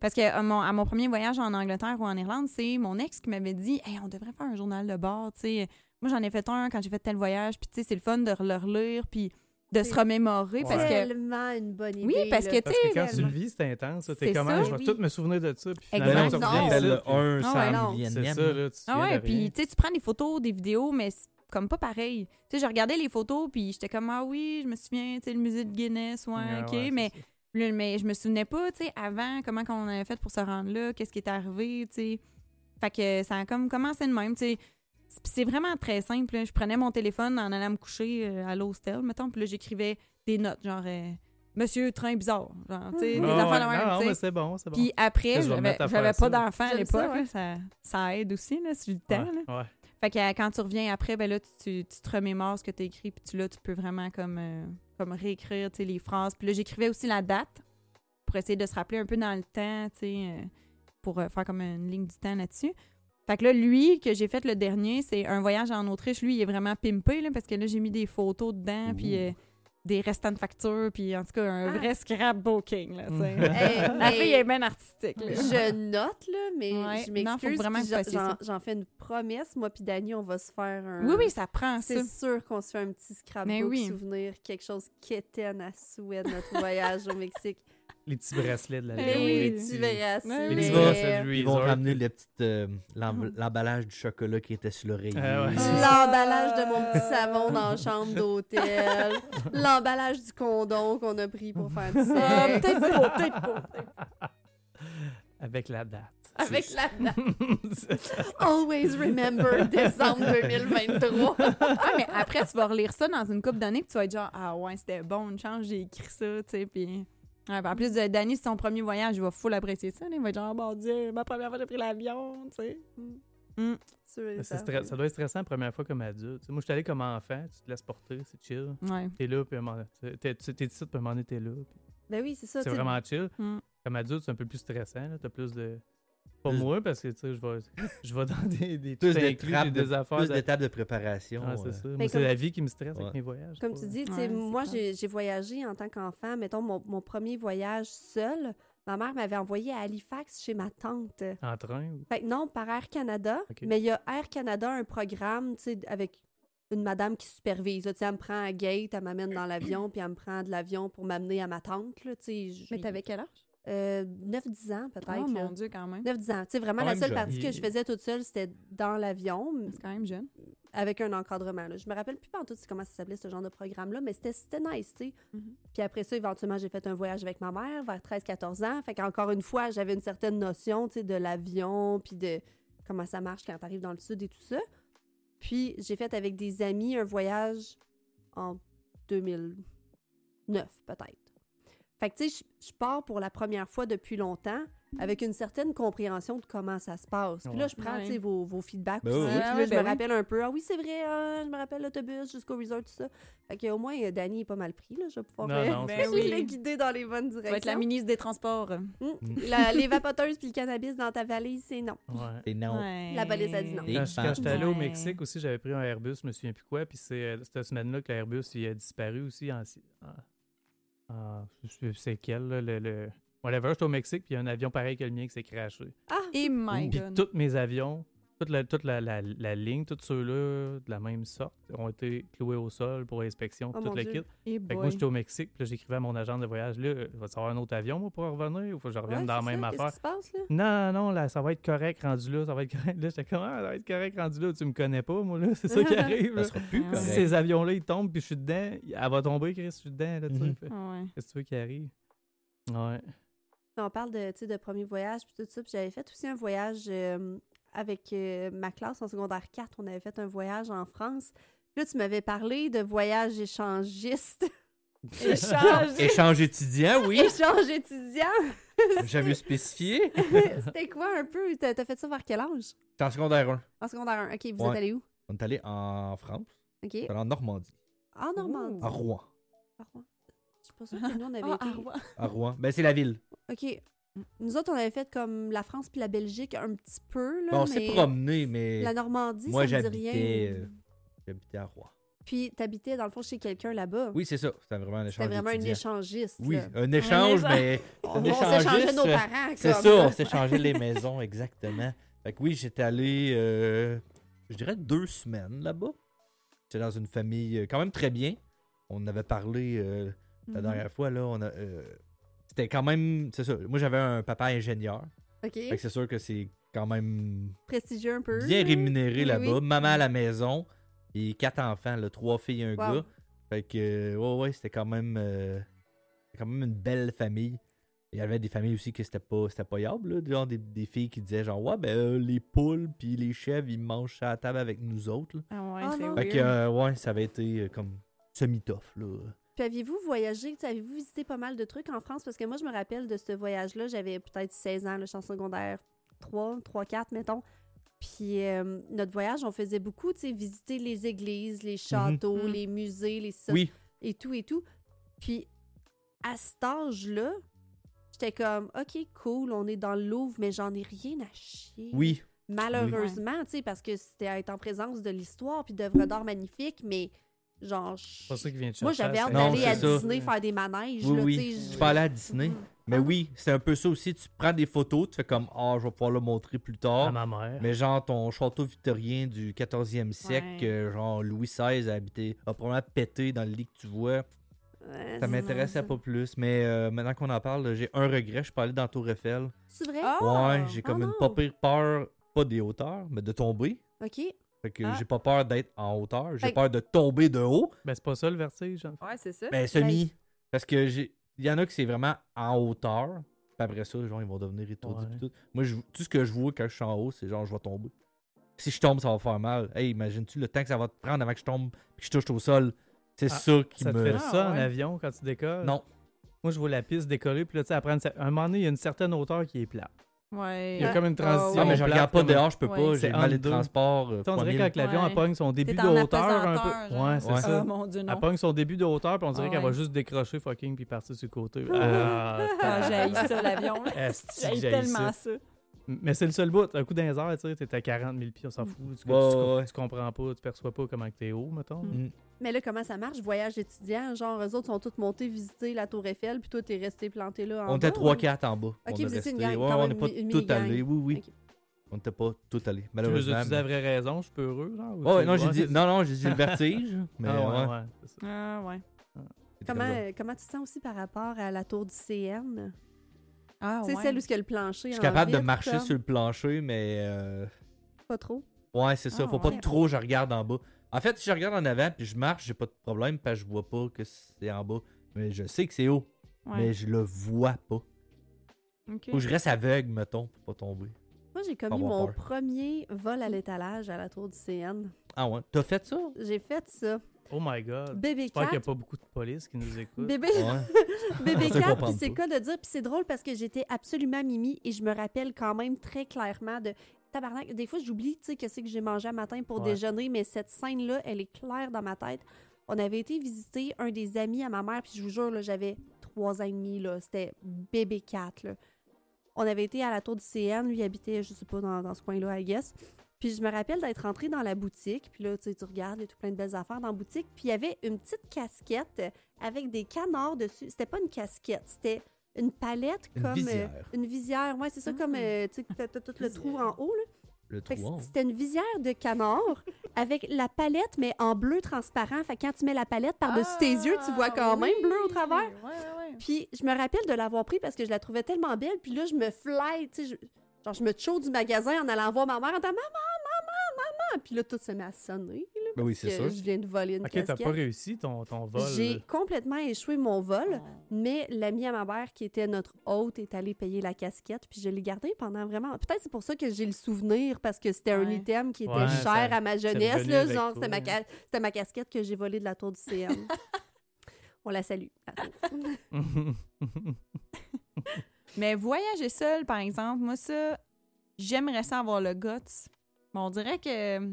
Parce que à mon, à mon premier voyage en Angleterre ou en Irlande, c'est mon ex qui m'avait dit Hey, on devrait faire un journal de bord. tu sais. Moi, j'en ai fait un quand j'ai fait tel voyage. Puis, tu sais, c'est le fun de le relire puis de se remémorer. Parce que. tellement une bonne idée. Oui, parce que, Parce que quand tu le vis, c'est intense. T'es comme, Ah, je vais tout me souvenir de ça. Puis finalement, tu le puis- 1 Ah 100 ouais, non. millième. C'est ça, là. Tu Ah ouais, puis tu sais, tu prends des photos, des vidéos, mais c'est comme pas pareil. Tu sais, je regardais les photos, puis j'étais comme, ah oui, je me souviens, tu sais, le musée de Guinness, ouais, Ouais, ok, ouais, mais, le- mais je me souvenais pas, tu sais, avant, comment on avait fait pour se rendre là, qu'est-ce qui est arrivé, tu sais. Fait que ça a comme commencé de même, tu sais. C'est- puis C'est vraiment très simple. là. Je prenais mon téléphone en allant me coucher euh, à l'hostel, mettons, puis là, j'écrivais des notes, genre, euh, Monsieur Train Bizarre, genre, tu sais, des Ouais, affaires ouais. de même, Non, mais c'est bon, c'est bon. Puis après, j'avais pas ça? d'enfant à l'époque, ça, ouais. là, ça, ça aide aussi, là, sur le temps. là. Ouais, ouais. Fait que euh, quand tu reviens après, ben là, tu, tu, tu te remémores ce que tu as écrit, puis tu, là, tu peux vraiment comme, euh, comme réécrire les phrases. Puis là, j'écrivais aussi la date pour essayer de se rappeler un peu dans le temps, tu sais, euh, pour euh, faire comme une ligne du temps là-dessus. Fait que là, lui, que j'ai fait le dernier, c'est un voyage en Autriche. Lui, il est vraiment pimpé, là, parce que là, j'ai mis des photos dedans, puis euh, des restants de facture, puis en tout cas, un Ah. vrai scrapbooking, là. Hey, La mais fille est bien artistique, là. Je note, là, mais Ouais. je m'excuse. j'en- fais une promesse. Moi puis Dani, on va se faire un... Oui, oui, ça prend ça. C'est sûr qu'on se fait un petit scrapbook oui. souvenir, quelque chose quétaine à souhait de notre voyage au Mexique. Les petits bracelets de la Les Léo, Les oui. petits bracelets. Les Les petits bracelets Ils vont ramener le petit, euh, l'em- l'emballage du chocolat qui était sur l'oreiller. Ah ouais. L'emballage de mon petit savon dans la chambre d'hôtel. L'emballage du condom qu'on a pris pour faire du Ah, sexe. peut-être pas, peut-être pas. Avec la date. Avec la Always remember décembre 2023. Ah, mais après, tu vas relire ça dans une couple d'années, puis tu vas être genre, ah ouais, c'était bon, une chance, j'ai écrit ça, tu sais, puis. Ouais, en plus, de Danny, c'est son premier voyage, il va full apprécier ça. là. Il va être genre, mon Dieu, ma première fois, j'ai pris l'avion, tu sais. Mm. C'est certain. stre- ça doit être stressant la première fois comme adulte. Moi, je suis allé comme enfant, tu te laisses porter, c'est chill. Ouais. T'es là, puis à un moment- t'es ici, puis à un moment donné, t'es là. puis Ben oui, c'est ça. C'est vraiment chill. Mm. Comme adulte, c'est un peu plus stressant. là. T'as plus de. Pas Plus- moi, parce que tu sais, je vais, je vais dans des, des Plus inclus, de, des affaires. plus d'étapes de préparation. Ah, c'est euh. ça. Moi, c'est comme- la vie qui me stresse Ouais. avec mes voyages. Comme pas- tu dis, Ouais, sais, c'est moi, j'ai voyagé en tant qu'enfant. Mettons, mon, mon premier voyage seul, ma mère m'avait envoyé à Halifax chez ma tante. En train ou? Fait non, par Air Canada. Mais il y a Air Canada, un programme, tu sais, avec une madame qui supervise. là. Tu sais, elle me prend à gate, elle m'amène dans l'avion, puis elle me prend de l'avion pour m'amener à ma tante. Là, tu sais, je- Mais t'avais quel âge? Euh, 9-10 ans, peut-être. Oh là. mon Dieu, quand même. 9-10 ans. Tu sais, vraiment, Quand la seule jeune. partie que je faisais toute seule, c'était dans l'avion, C'est quand même jeune. avec un encadrement. Là. Je me rappelle plus pas en tout comment ça s'appelait ce genre de programme-là, mais c'était c'était nice, tu sais. Mhm. Puis après ça, éventuellement, j'ai fait un voyage avec ma mère vers 13-14 ans. Fait qu'encore une fois, j'avais une certaine notion, tu sais, de l'avion, puis de comment ça marche quand t'arrives dans le sud et tout ça. Puis j'ai fait avec des amis un voyage en 2009, peut-être. Fait que, tu sais, je- pars pour la première fois depuis longtemps avec une certaine compréhension de comment ça se passe. Puis là, je prends, Ouais. tu sais, vos, vos feedbacks Ben aussi. oui, Puis oui. là, Ah ouais, je ben me oui. rappelle un peu. Ah oui, c'est vrai, hein, je me rappelle l'autobus jusqu'au resort, tout ça. Fait que, au moins, euh, Danny est pas mal pris, là. Je vais pouvoir Non, euh, non, Ben oui. le guider dans les bonnes Tu vas être la directions. ministre des Transports. Mm. La- les vapoteuses puis le cannabis dans ta valise, c'est non. Ouais. C'est non. Ouais. La police a dit non. Quand, je- quand j'étais allé au. Mexique aussi, j'avais pris un Airbus, je me souviens plus quoi, puis c'est euh, cette semaine-là que l'Airbus il a disparu aussi en. en, je sais quel, là, le, le. Whatever, j'étais au Mexique, puis il y a un avion pareil que le mien qui s'est crashé. Ah! Et my Puis God. tous mes avions, toute la, toute la, la, la ligne, tous ceux-là de la même sorte, ont été cloués au sol pour inspection, Oh tout mon le Dieu. kit. Et Fait que moi, j'étais au Mexique, puis j'écrivais à mon agent de voyage, là, il va y avoir un autre avion, moi, pour revenir, ou faut que je revienne Ouais, dans la même ça, affaire? Qu'est-ce qui se passe, là? Non, non, là, ça va être correct rendu là, ça va être correct. Là, j'étais comme, ah, ça va être correct rendu là, tu me connais pas, moi, là, c'est ça qui arrive. Ça sera plus Ah. Si ces avions-là, ils tombent, puis je suis dedans, elle va tomber, Chris, je suis dedans, là, tu sais. Fait, Ah ouais. Qu'est-ce que tu veux qui arrive? Ouais. On parle de, tu sais, de premier voyage puis tout ça. Puis j'avais fait aussi un voyage euh, avec euh, ma classe en secondaire 4. On avait fait un voyage en France. Là, tu m'avais parlé de voyage échangiste. Échange. Échange étudiant, oui. Échange étudiant. J'avais spécifié. C'était quoi un peu? T'as fait ça vers quel âge? J'étais en secondaire 1. En secondaire 1. OK, vous Ouais. êtes allé où? On est allé en France, OK. on est allé en Normandie, En Normandie. à Rouen. À Rouen. Je suis pas sûre que nous, on avait Ah, été... à Rouen. À Rouen. Ben, c'est la ville. OK. Nous autres, on avait fait comme la France puis la Belgique un petit peu, là, Bon, on s'est promené, mais la Normandie, Moi, ça me dit rien. euh, j'habitais à Rouen. Puis t'habitais, dans le fond, chez quelqu'un là-bas. Oui, c'est ça. C'était vraiment un échange C'était vraiment un échangiste. Oui, un échange, mais On, on s'échangeait nos parents. c'est ça, on s'est changé les maisons, exactement. Fait que oui, j'étais allé, euh, je dirais, deux semaines là-bas. J'étais dans une famille euh, quand même très bien. On avait parlé euh, la Mhm. dernière fois, là. On a, c'était quand même, c'est ça. Moi, j'avais un papa ingénieur. OK. Fait que c'est sûr que c'est quand même Prestigieux un peu. bien rémunéré Oui, là-bas. oui. Maman à la maison. Et quatre enfants, là, trois filles et un Wow. gars. Fait que, ouais, ouais, c'était quand même, euh, c'était quand même une belle famille. Il y avait des familles aussi que c'était pas, c'était pas yable, là. Genre des, des filles qui disaient, genre, ouais, ben, euh, les poules puis les chèvres, ils mangent à la table avec nous autres, là. Ah ouais, Ah c'est. Fait que, euh, ouais, ça avait été euh, comme semi-tough, là. Puis aviez-vous voyagé, avez-vous visité pas mal de trucs en France? Parce que moi, je me rappelle de ce voyage-là, j'avais peut-être 16 ans, suis en secondaire 3, 3, 4, mettons. Puis euh, notre voyage, on faisait beaucoup, tu sais, visiter les églises, les châteaux, Mhm. les musées, les Oui, et tout et tout. Puis à cet âge-là, j'étais comme, OK, cool, on est dans le Louvre, mais j'en ai rien à chier. oui. Malheureusement, tu sais, parce que c'était être en présence de l'histoire puis d'œuvres d'art magnifiques, mais genre. C'est pas ça qui vient de Moi, j'avais hâte Non, d'aller à ça. Disney faire des manèges. Oui, là, oui. Je suis pas allé à Disney. Mhm. Mais Ah. oui, c'est un peu ça aussi. Tu prends des photos, tu fais comme, ah, je vais pouvoir le montrer plus tard. à ma mère. Mais genre ton château victorien du 14e siècle, Ouais. que genre Louis XVI a habité, a probablement pété dans le lit que tu vois. Ouais, Ça m'intéressait pas plus. Mais euh, maintenant qu'on en parle, j'ai un regret, je suis pas allé dans Tour Eiffel. C'est vrai? Ah! ouais, j'ai comme Ah une pas pire peur, pas des hauteurs, mais de tomber. OK. Fait que Ah. j'ai pas peur d'être en hauteur, j'ai Fait- peur de tomber de haut. Ben, c'est pas ça le vertige. en fait. Ouais, c'est ça. Ben semi. Parce que j'ai. Il y en a que c'est vraiment en hauteur. Puis après ça, genre, ils vont devenir étourdis. Ouais. tout. Moi, je- tout ce que je vois quand je suis en haut, c'est genre, je vais tomber. Si je tombe, ça va faire mal. Hey, imagine-tu le temps que ça va te prendre avant que je tombe puis que je touche au sol? C'est Ah, ça qui Ça te me. fait Ah, ça en ouais. avion quand tu décolles? Non. Moi, je vois la piste décoller, puis là, tu sais, après, une un moment donné, il y a une certaine hauteur qui est plate. Ouais. Il y a comme une transition. Ah, mais je regarde pas dehors, je peux Ouais. pas. C'est J'ai mal de transport. euh, on dirait quand l'avion Ouais. elle pogne son début de hauteur un peu. genre. Ouais, c'est Ouais. ça. Ah, mon Dieu, non. Elle pogne son début de hauteur, puis on dirait Ah qu'elle va juste décrocher fucking puis partir sur le côté. Ah, Ah, j'haïs ça, l'avion. j'haïs tellement ça. Mais c'est le seul bout. Un coup d'un tu sais, t'es à 40 000 pieds, on s'en fout. Tu, Ouais, tu- ouais, ouais. tu comprends pas, tu perçois pas comment que t'es haut, mettons. Mm. Mm. Mais là, comment ça marche? Voyage étudiant, genre, eux autres sont tous montés visiter la Tour Eiffel, puis toi, t'es resté planté là en On était bas, 3-4 en bas. Ok, on vous étiez une gang, ouais, on n'est pas tout allés. Oui, oui. On n'était pas tout allés, Tu veux malheureusement. utiliser la vraie raison, je suis peu heureux, genre? ou tu- non, j'ai dit, non, non, j'ai dit le vertige. Mais Ah, ouais, ouais, ouais, c'est ça. Ah, ouais. c'était Comment, euh, comment tu te sens aussi par rapport à la tour du CN? Ah, tu sais, ouais. celle où il y a le plancher Je suis capable de marcher comme? sur le plancher, mais euh, Pas trop. ouais, c'est ça. Ah, Faut pas trop je regarde en bas. En fait, si je regarde en avant puis je marche, j'ai pas de problème parce que je vois pas que c'est en bas. Mais je sais que c'est haut, Ouais. mais je le vois pas. Que je reste aveugle, mettons, pour pas tomber. Moi, j'ai commis mon peur. premier vol à l'étalage à la tour du CN. Ah ouais? T'as fait ça? J'ai fait ça. Oh my god. Bébé J'espère qu'il n'y a pas beaucoup de police qui nous écoutent. Bébé, Ouais. bébé Ça, je Cat, comprends puis c'est cas de dire. Puis c'est drôle parce que j'étais absolument mimi et je me rappelle quand même très clairement de. Tabarnak, des fois j'oublie, tu sais, qu'est-ce que j'ai mangé à matin pour Ouais. déjeuner, mais cette scène-là, elle est claire dans ma tête. On avait été visiter un des amis à ma mère, puis je vous jure, là, j'avais trois ans et demi, là. C'était bébé Cat, là. On avait été à la tour du CN, lui il habitait, je sais pas, dans, dans ce coin-là, I guess. Puis je me rappelle d'être rentrée dans la boutique, puis là, tu sais, tu regardes, il y a tout plein de belles affaires dans la boutique, puis il y avait une petite casquette avec des canards dessus. C'était pas une casquette, c'était une palette Une comme... euh, une visière, ouais, c'est ça, Ah. comme, euh, tu sais, t'as t'as tout le trou en haut, là. Le trou. C'était une visière de canard avec la palette, mais en bleu transparent. Fait que quand tu mets la palette par-dessus tes yeux, tu vois quand même bleu au travers. Ah, Ouais, ouais. Puis je me rappelle de l'avoir pris parce que je la trouvais tellement belle. Puis là, je me fly, tu sais, je- genre je me chaud du magasin en allant voir ma mère en disant « Maman, maman, maman! » Puis là, tout se met à sonner. là, Ben oui, c'est que sûr. Je viens de voler une Ok, t'as casquette. pas réussi ton, ton vol. J'ai complètement échoué mon vol. Oh. Mais l'ami à ma mère, qui était notre hôte, est allé payer la casquette, puis je l'ai gardée pendant vraiment... Peut-être c'est pour ça que j'ai le souvenir, parce que c'était un item qui était Ouais, cher ça- à ma jeunesse, là, genre, toi, c'était ma, hein. ca- c'était ma casquette que j'ai volée de la tour du CN. On la salue. Mais voyager seul, par exemple, moi, ça, j'aimerais ça avoir le guts. Mais on dirait que euh,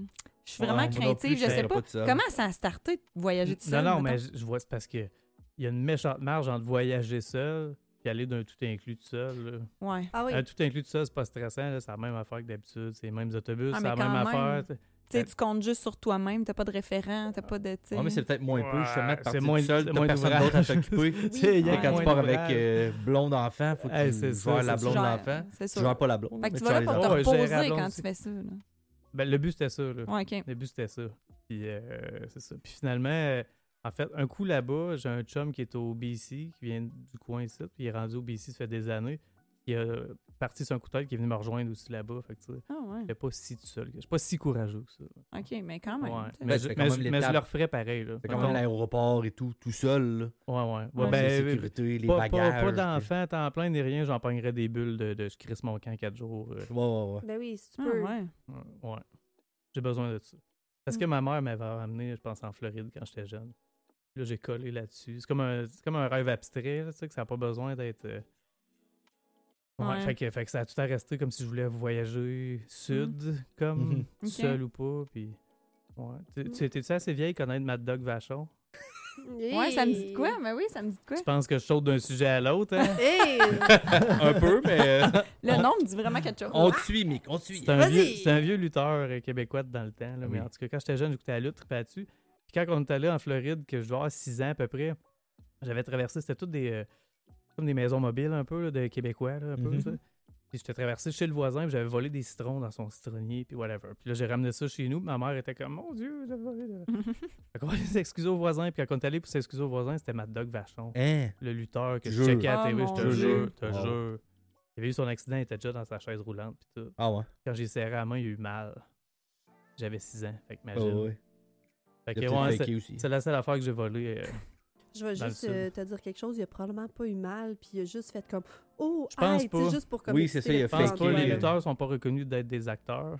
je suis vraiment Ouais, plus, craintive. Je sais pas. Comment ça a starté de voyager tout seul? non, non, mais je, je vois, c'est parce que il y a une méchante marge entre voyager seul puis aller d'un tout inclus tout seul. là. Ouais. Ah oui. Un tout inclus tout seul, c'est pas stressant. là, C'est la même affaire que d'habitude. C'est les mêmes autobus, Ah, c'est la même affaire. tu comptes juste sur toi-même, t'as pas de référent, t'as pas de. tu sais. Ouais, mais c'est peut-être moins peu, Ouais, justement, de c'est partir moins- seul, c'est t'as personne d'autre à t'occuper. Ouais. Quand tu pars avec euh, blonde enfant, faut que Hey, tu gères la blonde. C'est Tu gères pas la blonde. Fait que tu vas là pour te reposer quand tu fais ça. Ben, le but, c'était ça. Là. Ouais. Le but, c'était ça. Puis, euh, c'est ça. Puis finalement, euh, en fait, un coup là-bas, j'ai un chum qui est au BC, qui vient du coin ici, puis il est rendu au BC, ça fait des années. Il a parti sur un coup de tête qui est venu me rejoindre aussi là-bas. Fait que, tu sais, Ah, ouais. je suis pas si tout seul. Je suis pas si courageux que ça. OK, mais quand même. Ouais. Mais, je, quand mais même je- mais je l'étape. le referais pareil. Là. C'est quand même l'aéroport et tout, tout seul. là. Ouais, ouais. ouais, Ouais, Ben, sécurité, les pas, bagages. pas, pas puis- d'enfants, temps plein ni rien, j'en pognerais des bulles de, de je crisse mon camp quatre jours. euh, Ouais, ouais, ouais. Ben oui, si tu Ah, peux. ouais. ouais. ouais. J'ai besoin de ça. Parce que Mm. ma mère m'avait ramené, je pense, en Floride quand j'étais jeune. Là, j'ai collé là-dessus. C'est comme un, c'est comme un rêve abstrait, tu sais, que ça n'a pas besoin d'être. euh, Ouais, Ouais. Fait, que, fait que ça a tout à rester comme si je voulais voyager sud, comme Mhm. Ok. seul ou pas. Puis, ouais. Tu- Mm. Tu étais-tu assez vieille connaître Mad Dog Vachon? Ouais, ça me dit de quoi? Mais oui, ça me dit de quoi? Tu penses que je saute d'un sujet à l'autre, hein? Hey! Un peu, mais euh, Le nom me dit vraiment quelque chose. on te suit, Mick, on te suit. C'est un, Vas-y. vieux, c'est un vieux lutteur euh, québécois de dans le temps. là, Mais en tout cas, quand j'étais jeune, j'écoutais la lutte, là-dessus. Puis quand on est allé en Floride, que je devais avoir 6 ans à peu près, j'avais traversé, c'était toutes des, euh, comme des maisons mobiles un peu, là, de Québécois, là, un peu, Mhm. ça. Puis j'étais traversé chez le voisin, puis j'avais volé des citrons dans son citronnier, puis whatever. Puis là, j'ai ramené ça chez nous, puis ma mère était comme, mon Dieu, j'ai volé. Fait qu'on va aller s'excuser au voisin, puis quand on est allé pour s'excuser au voisin, c'était Mad Dog Vachon, Hein? le lutteur que je checkais à la Oh TV, je te jure, je te jure. Il avait eu son accident, il était déjà dans sa chaise roulante, puis tout. Ah ouais? Quand j'ai serré la main, il a eu mal. J'avais 6 ans, fait que Ah imagine. ouais. Fait que ouais, c'est la seule affaire que j'ai volée. euh, Je vais juste euh, te dire quelque chose. Il a probablement pas eu mal, puis il a juste fait comme Oh, Je pense tu pas. juste pour comme Oui, c'est ça, il a Je pense pas, les lutteurs sont pas reconnus d'être des acteurs.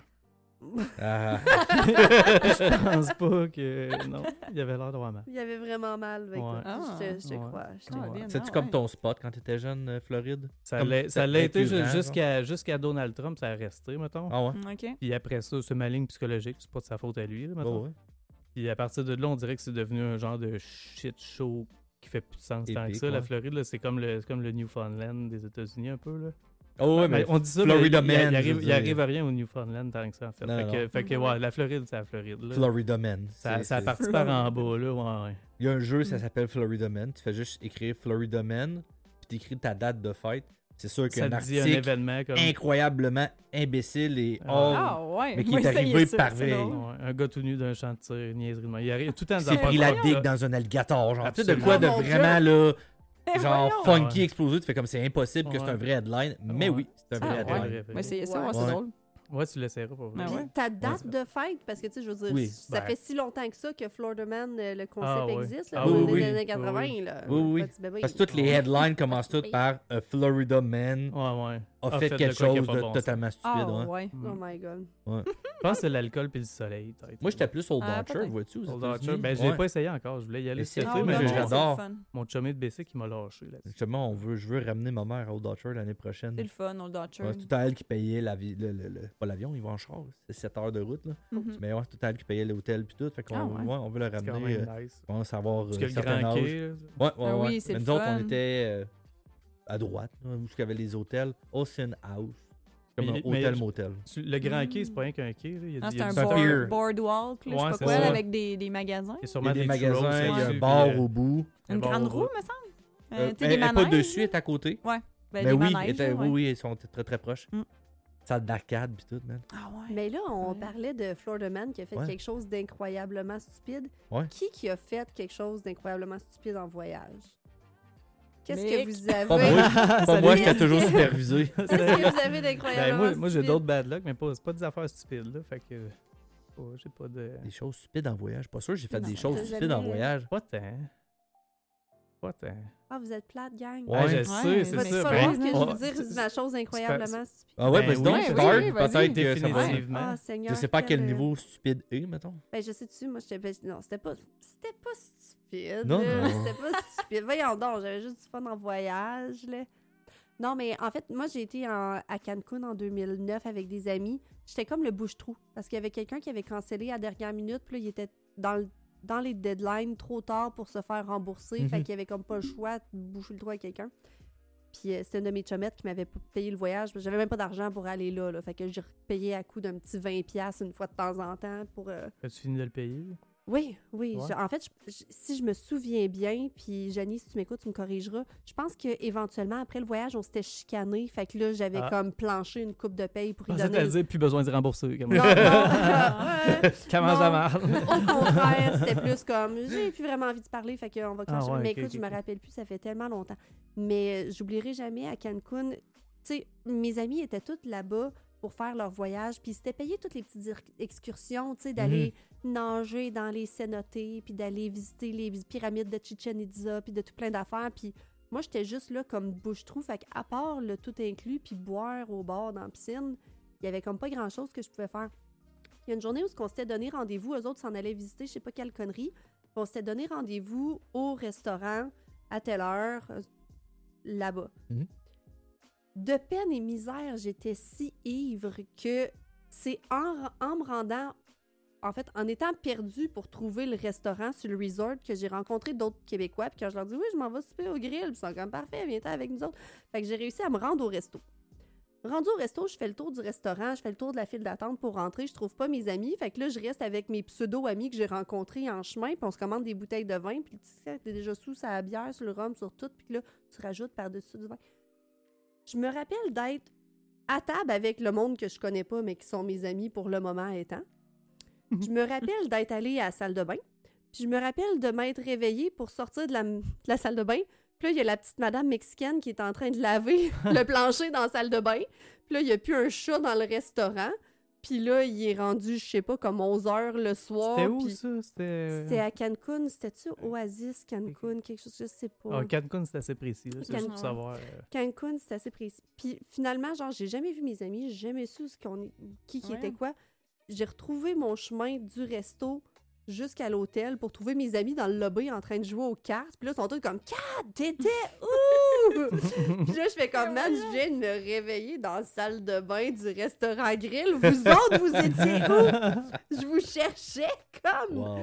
Ah, je pense pas que. Non, il avait l'air d'avoir mal. Il avait vraiment mal. Ouais. Ah. je te, je te Ouais. crois. je te Ah, crois. bien. C'est-tu Ah, comme ouais. ton spot quand t'étais jeune, euh, Floride? Ça l'a été jusqu'à jusqu'à Donald Trump, ça a resté, mettons. Ah ouais? OK. Puis après ça, c'est ma ligne psychologique, c'est pas de sa faute à lui, là, mettons. Oh, ouais. Puis à partir de là, on dirait que c'est devenu un genre de shit show qui fait plus de sens tant que ça. La. Floride, là, c'est comme le, c'est comme le Newfoundland des États-Unis un peu. Là. Oh ouais, mais on dit ça, Florida mais il- arrive, arrive rien au Newfoundland tant que ça, en fait. Non, fait, non. que, fait que, ouais, la Floride, c'est la Floride. Là. Florida Man. Ça, ça par en bas, là, ouais, ouais. Il y a un jeu, ça s'appelle Florida Man. Tu fais juste écrire Florida Man, puis t'écris ta date de fête. C'est sûr qu'un un article événement comme... incroyablement imbécile et Ah. hors. Ah, ouais. mais qui Moi, est arrivé ça, c'est. Ouais, un gars tout nu d'un champ de tir, niaiserie de main. Il y a rien- tout le temps s'est pris la digue dans un alligator. Genre, tu sais, de quoi de Oh, vraiment là. Eh, Genre funky Ouais. explosé, tu fais comme c'est impossible que c'est un vrai headline. Mais Ouais. oui, c'est un Ah, vrai ouais. headline. Moi, essayez ça, c'est drôle. Ouais, tu l'essaieras pas vrai. Ah Puis ouais? ta date de fête, parce que tu sais, je veux dire, Oui. ça Ben. fait si longtemps que ça que Florida Man, euh, le concept Ah, existe, là, Ah, oui, les oui. années 80. Oui, Là, Oui, oui. Parce que toutes les headlines commencent toutes par A Florida Man. Ouais, ouais. A A fait, quelque chose de bon totalement stupide. Ah, ouais. ouais. Oh my god. Je pense que c'est l'alcool puis le soleil. Moi, j'étais plus Old Ah, peut-être. vois-tu, Old. Orchard. Ben, Ouais. pas essayé encore. Je voulais y aller c'est cool, mais j'adore. mon chumé de BC qui m'a lâché là Justement, on veut, je veux ramener ma mère à Old Orchard l'année prochaine. C'est le fun, Old Orchard. Ouais, c'est tout à elle qui payait la vie, le, le- le- pas l'avion, ils vont en char, c'est 7 heures de route. Là. Mhm. Mais ouais, c'est tout à elle qui payait l'hôtel puis tout. Fait qu'on Ah ouais. ouais, on veut le C'est quand ramener. même nice. on commence à avoir Parce euh, que le grand Ouais, ouais, Ah ouais. oui, c'est Mais le nous autres, on était euh, à droite, là, où il y avait les hôtels. Ocean House. Comme Mais- un mais- hôtel-motel. le grand quai, c'est pas rien qu'un quai. là. Il y a, Ah, c'est a un board- boardwalk, là, Ouais, je sais c'est pas quoi, ça. avec des, des magasins. il y a sûrement des des magasins, il y a un bar euh, au bout. Une grande roue, me semble. Euh, Euh, elle elle est pas dessus, elle est à côté. Ben, Mais des oui, manèges, était- ouais. ils sont très très proches. Mm. Salle d'arcade puis tout, man. Ah ouais. Mais là, on Ouais. parlait de Florida Man qui a fait Ouais. quelque chose d'incroyablement stupide. Ouais. Qui qui a fait quelque chose d'incroyablement stupide en voyage? Qu'est-ce que vous avez? Pas moi, pas moi, j'étais toujours supervisé. Qu'est-ce que vous avez Ben, d'incroyablement moi, moi j'ai d'autres bad luck, mais pas, c'est pas des affaires stupides. Là, fait que. oh, j'ai pas de. Des choses stupides en voyage. Pas sûr, j'ai fait Non, des choses jamais- stupides en voyage. Pas tant. Pas tant. Ah, vous êtes plate, gang. Ouais. Ouais, je Ouais, sais, c'est ça. pas ben, que je veux dire c'est- ma chose incroyablement stupide. Ah ouais, Ben oui, donc, oui, oui. Peut-être ça. Définitivement. Ah, Seigneur. Je sais pas quel quel- niveau stupide est, mettons. Ben, je sais-tu, moi, j'étais. ben, Non, c'était pas. C'était pas stupide. Non, non. C'était pas stupide. Voyons donc, j'avais juste du fun en voyage, là. Non, mais en fait, moi, j'ai été en- à Cancun en 2009 avec des amis. J'étais comme le bouche-trou. Parce qu'il y avait quelqu'un qui avait cancellé à la dernière minute. Puis là, il était dans, le- dans les deadlines trop tard pour se faire rembourser. Mhm. Fait qu'il y avait comme pas le choix de boucher le trou à quelqu'un. Puis euh, c'était une de mes chummettes qui m'avait payé le voyage. J'avais même pas d'argent pour aller là, là. Fait que j'ai payé à coup d'un petit 20$ une fois de temps en temps pour. euh, As-tu fini de le payer? Oui, oui. Ouais. je- en fait, je- je- si je me souviens bien, puis Janie, si tu m'écoutes, tu me corrigeras. Je pense que éventuellement après le voyage, on s'était chicané. Fait que là, j'avais Ah. comme planché une coupe de paye pour y pensais donner. te dire, plus besoin de rembourser. Comme... Non, non. ouais. Comment ça marche? Au contraire, c'était plus comme j'ai plus vraiment envie de parler, fait qu'on va clencher. Ah ouais, mais ok, écoute, je me rappelle plus, ça fait tellement longtemps. Mais euh, j'oublierai jamais à Cancun. Tu sais, mes amis étaient toutes là-bas pour faire leur voyage, puis c'était payé toutes les petites excursions, tu sais, d'aller nager dans les cénotés, puis d'aller visiter les pyramides de Chichen Itza, puis de tout plein d'affaires, puis moi, j'étais juste là comme bouche-trou, fait qu'à part le tout inclus, puis boire au bord dans la piscine, il y avait comme pas grand-chose que je pouvais faire. Il y a une journée où on s'était donné rendez-vous, eux autres s'en allaient visiter, je sais pas quelle connerie. puis On s'était donné rendez-vous au restaurant à telle heure, euh, là-bas. Mhm. De peine et misère, j'étais si ivre que c'est en, en me rendant, en fait, en étant perdue pour trouver le restaurant sur le resort que j'ai rencontré d'autres Québécois. Puis quand je leur dis oui, je m'en vais souper au grill, ils sont comme parfait, viens avec nous autres. Fait que j'ai réussi à me rendre au resto. Rendu au resto, je fais le tour du restaurant, je fais le tour de la file d'attente pour rentrer, je trouve pas mes amis. Fait que là, je reste avec mes pseudo-amis que j'ai rencontrés en chemin, puis on se commande des bouteilles de vin, puis tu sais, t'es déjà sous sa bière, sur le rhum, sur tout, puis là, tu rajoutes par-dessus du vin. Je me rappelle d'être à table avec le monde que je connais pas, mais qui sont mes amis pour le moment étant. Je me rappelle d'être allée à la salle de bain, puis je me rappelle de m'être réveillée pour sortir de la, de la salle de bain, puis là, il y a la petite madame mexicaine qui est en train de laver le plancher dans la salle de bain. Puis là, il n'y a plus un chat dans le restaurant. Puis là, il est rendu, je sais pas, comme 11 heures le soir. C'était où ça? C'était. C'était à Cancun. C'était-tu Oasis, Cancun, quelque chose, je sais pas. Ah, Cancun, c'est assez précis. là, C'est juste pour Cancun. savoir. euh, Cancun, c'est assez précis. Puis finalement, genre, j'ai jamais vu mes amis, j'ai jamais su ce qu'on qui, qui Ouais. était quoi. J'ai retrouvé mon chemin du resto jusqu'à l'hôtel pour trouver mes amis dans le lobby en train de jouer aux cartes. Puis là, ils sont tous comme Kat, t'étais où? Puis là, je fais comme man, je viens de me réveiller dans la salle de bain du restaurant Grill. Vous autres, vous étiez où? Je vous cherchais comme. Wow.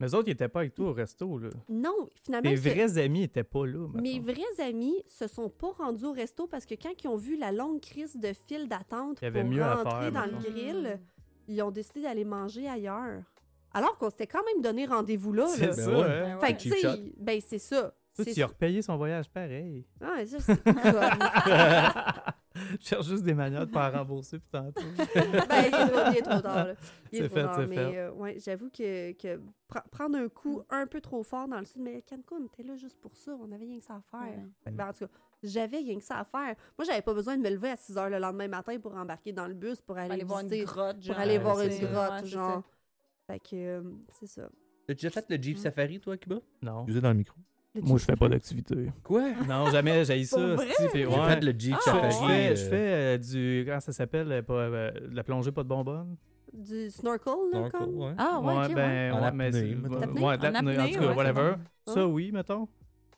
Mais eux autres, ils étaient pas avec toi au resto. Là. Non, finalement, c'est- vrais amis étaient pas là. Mes vrais amis se sont pas rendus au resto parce que quand ils ont vu la longue crise de file d'attente pour mieux rentrer faire, dans le grill, ils ont décidé d'aller manger ailleurs. Alors qu'on s'était quand même donné rendez-vous là. C'est ça, Ben ouais. hein? Fait que, Cheap tu ben c'est ça. Toi, tu as repayé son voyage pareil. Ah, ça, c'est Je cherche juste des manières de pas rembourser puis tantôt. ben, il est trop, est tard. là. Il est C'est trop fait, tard, mais fait. euh, ouais, j'avoue que, que pr- prendre un coup un peu trop fort dans le sud, mais Cancun, t'es là juste pour ça. On avait rien que ça à faire. Ouais. Que, ben, en tout cas, j'avais rien que ça à faire. Moi, j'avais pas besoin de me lever à 6 heures le lendemain matin pour embarquer dans le bus pour aller, Aller voir une grotte, pour aller Ouais, voir une ça. grotte, Ouais, genre. Fait que, euh, c'est ça. T'as déjà fait le Jeep Mm. Safari, toi, Cuba? Non. Vous êtes dans le micro. Le Moi, je fais pas d'activité. Quoi? Non, jamais, j'ai ça. J'ai ouais. fait le Jeep Ah, Je Safari. fais, je fais, euh, je fais, euh, du. Comment ça s'appelle euh, pas, De la plongée pas de bonbonne? Du snorkel, là, snorkel, comme? ouais. Ah, ouais, ouais. ben, En ouais, apnée, mais ouais, ouais, de En l'apnée, en apnée, tout cas, ouais, whatever. Ça, oui, mettons.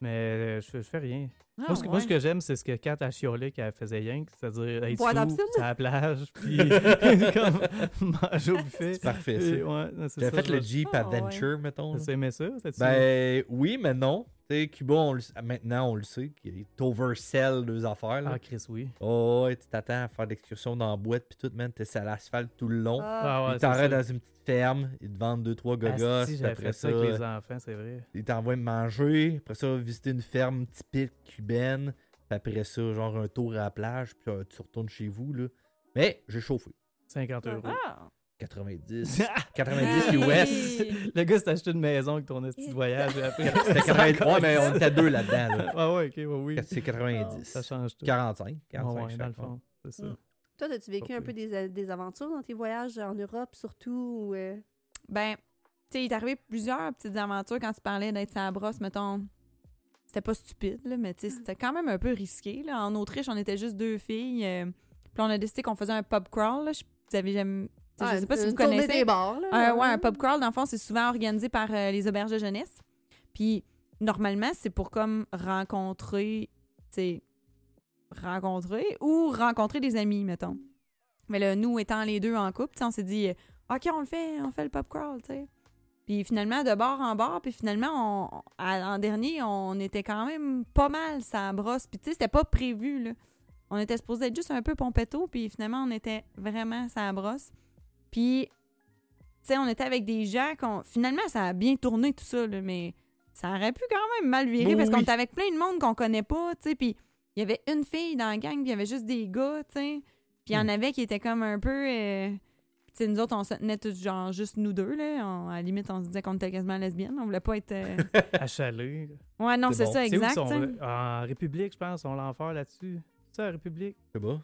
Mais euh, je, je fais rien. Ah, moi, ce que, moi, ouais. ce que j'aime, c'est ce que Kat a chiolé qu'elle faisait rien, que, c'est-à-dire être sous, sur la plage, puis comme manger au buffet. C'est parfait, ça. Ouais, ça, fait le je- Jeep Ah, Adventure, mettons. là. T'as aimé ça? Ben oui, mais non. Tu sais, Cuba, on le- maintenant, on le sait, qu'il est oversell deux affaires. Là. Ah, Chris, oui. Oh, ouais, tu t'attends à faire d'excursions dans la boîte, puis tout, man, t'es sur l'asphalte tout le long. Ah, Ah, ouais, ils dans une petite ferme, ils te vendent deux, trois gogos, puis j'avais après fait ça, ça avec les enfants, c'est vrai. ils t'envoient manger, après ça, visiter une ferme typique cubaine, puis après ça, genre un tour à la plage, puis euh, tu retournes chez vous, là. Mais j'ai chauffé. 50 euros. Ah! 90. 90 Hey! US. Le gars s'est acheté une maison avec ton petit voyage. C'était 83, mais on était deux là-dedans. Là. Ah ouais, ok, ouais, oui. C'est 90. Ça change tout. 45. 45 Ouais, ouais, dans le fond. C'est ça. Mm. Toi, as-tu vécu un peu des, des aventures dans tes voyages en Europe, surtout? ou, euh, Ben, tu sais, il est arrivé plusieurs petites aventures quand tu parlais d'être la brosse, mettons. C'était pas stupide, là, mais tu sais, c'était quand même un peu risqué. Là. En Autriche, on était juste deux filles. euh, puis on a décidé qu'on faisait un pub crawl. Là. Je, vous avez jamais... sais, je sais pas si vous connaissez. des bars, là. Ouais, un pub crawl, dans le fond, c'est souvent organisé par euh, les auberges de jeunesse. Puis, normalement, c'est pour comme rencontrer, tu sais, rencontrer ou rencontrer des amis, mettons. Mais là, nous étant les deux en couple, tu sais, on s'est dit, OK, on le fait, on fait le pub crawl, tu sais. Puis finalement, de bord en bord, puis finalement, on, à- en dernier, on était quand même pas mal ça brosse. Puis tu sais, c'était pas prévu, là. On était supposé être juste un peu pompetto, puis finalement, on était vraiment ça brosse. Puis tu sais, on était avec des gens qu'on. Finalement, ça a bien tourné tout ça, là, mais ça aurait pu quand même mal virer Oui, parce qu'on oui. était avec plein de monde qu'on connaît pas, tu sais. Puis il y avait une fille dans la gang, puis il y avait juste des gars, tu sais. Puis il y en avait qui étaient comme un peu. euh, Tu sais, nous autres, on se tenait tous, genre, juste nous deux, là. On- à la limite, on se disait qu'on était quasiment lesbiennes. On voulait pas être. euh, À Chalet. Ouais, non, C'est bon. ça, où exact. sont? En République, je pense, on l'enfer là-dessus. C'est ça, la République? C'est bon.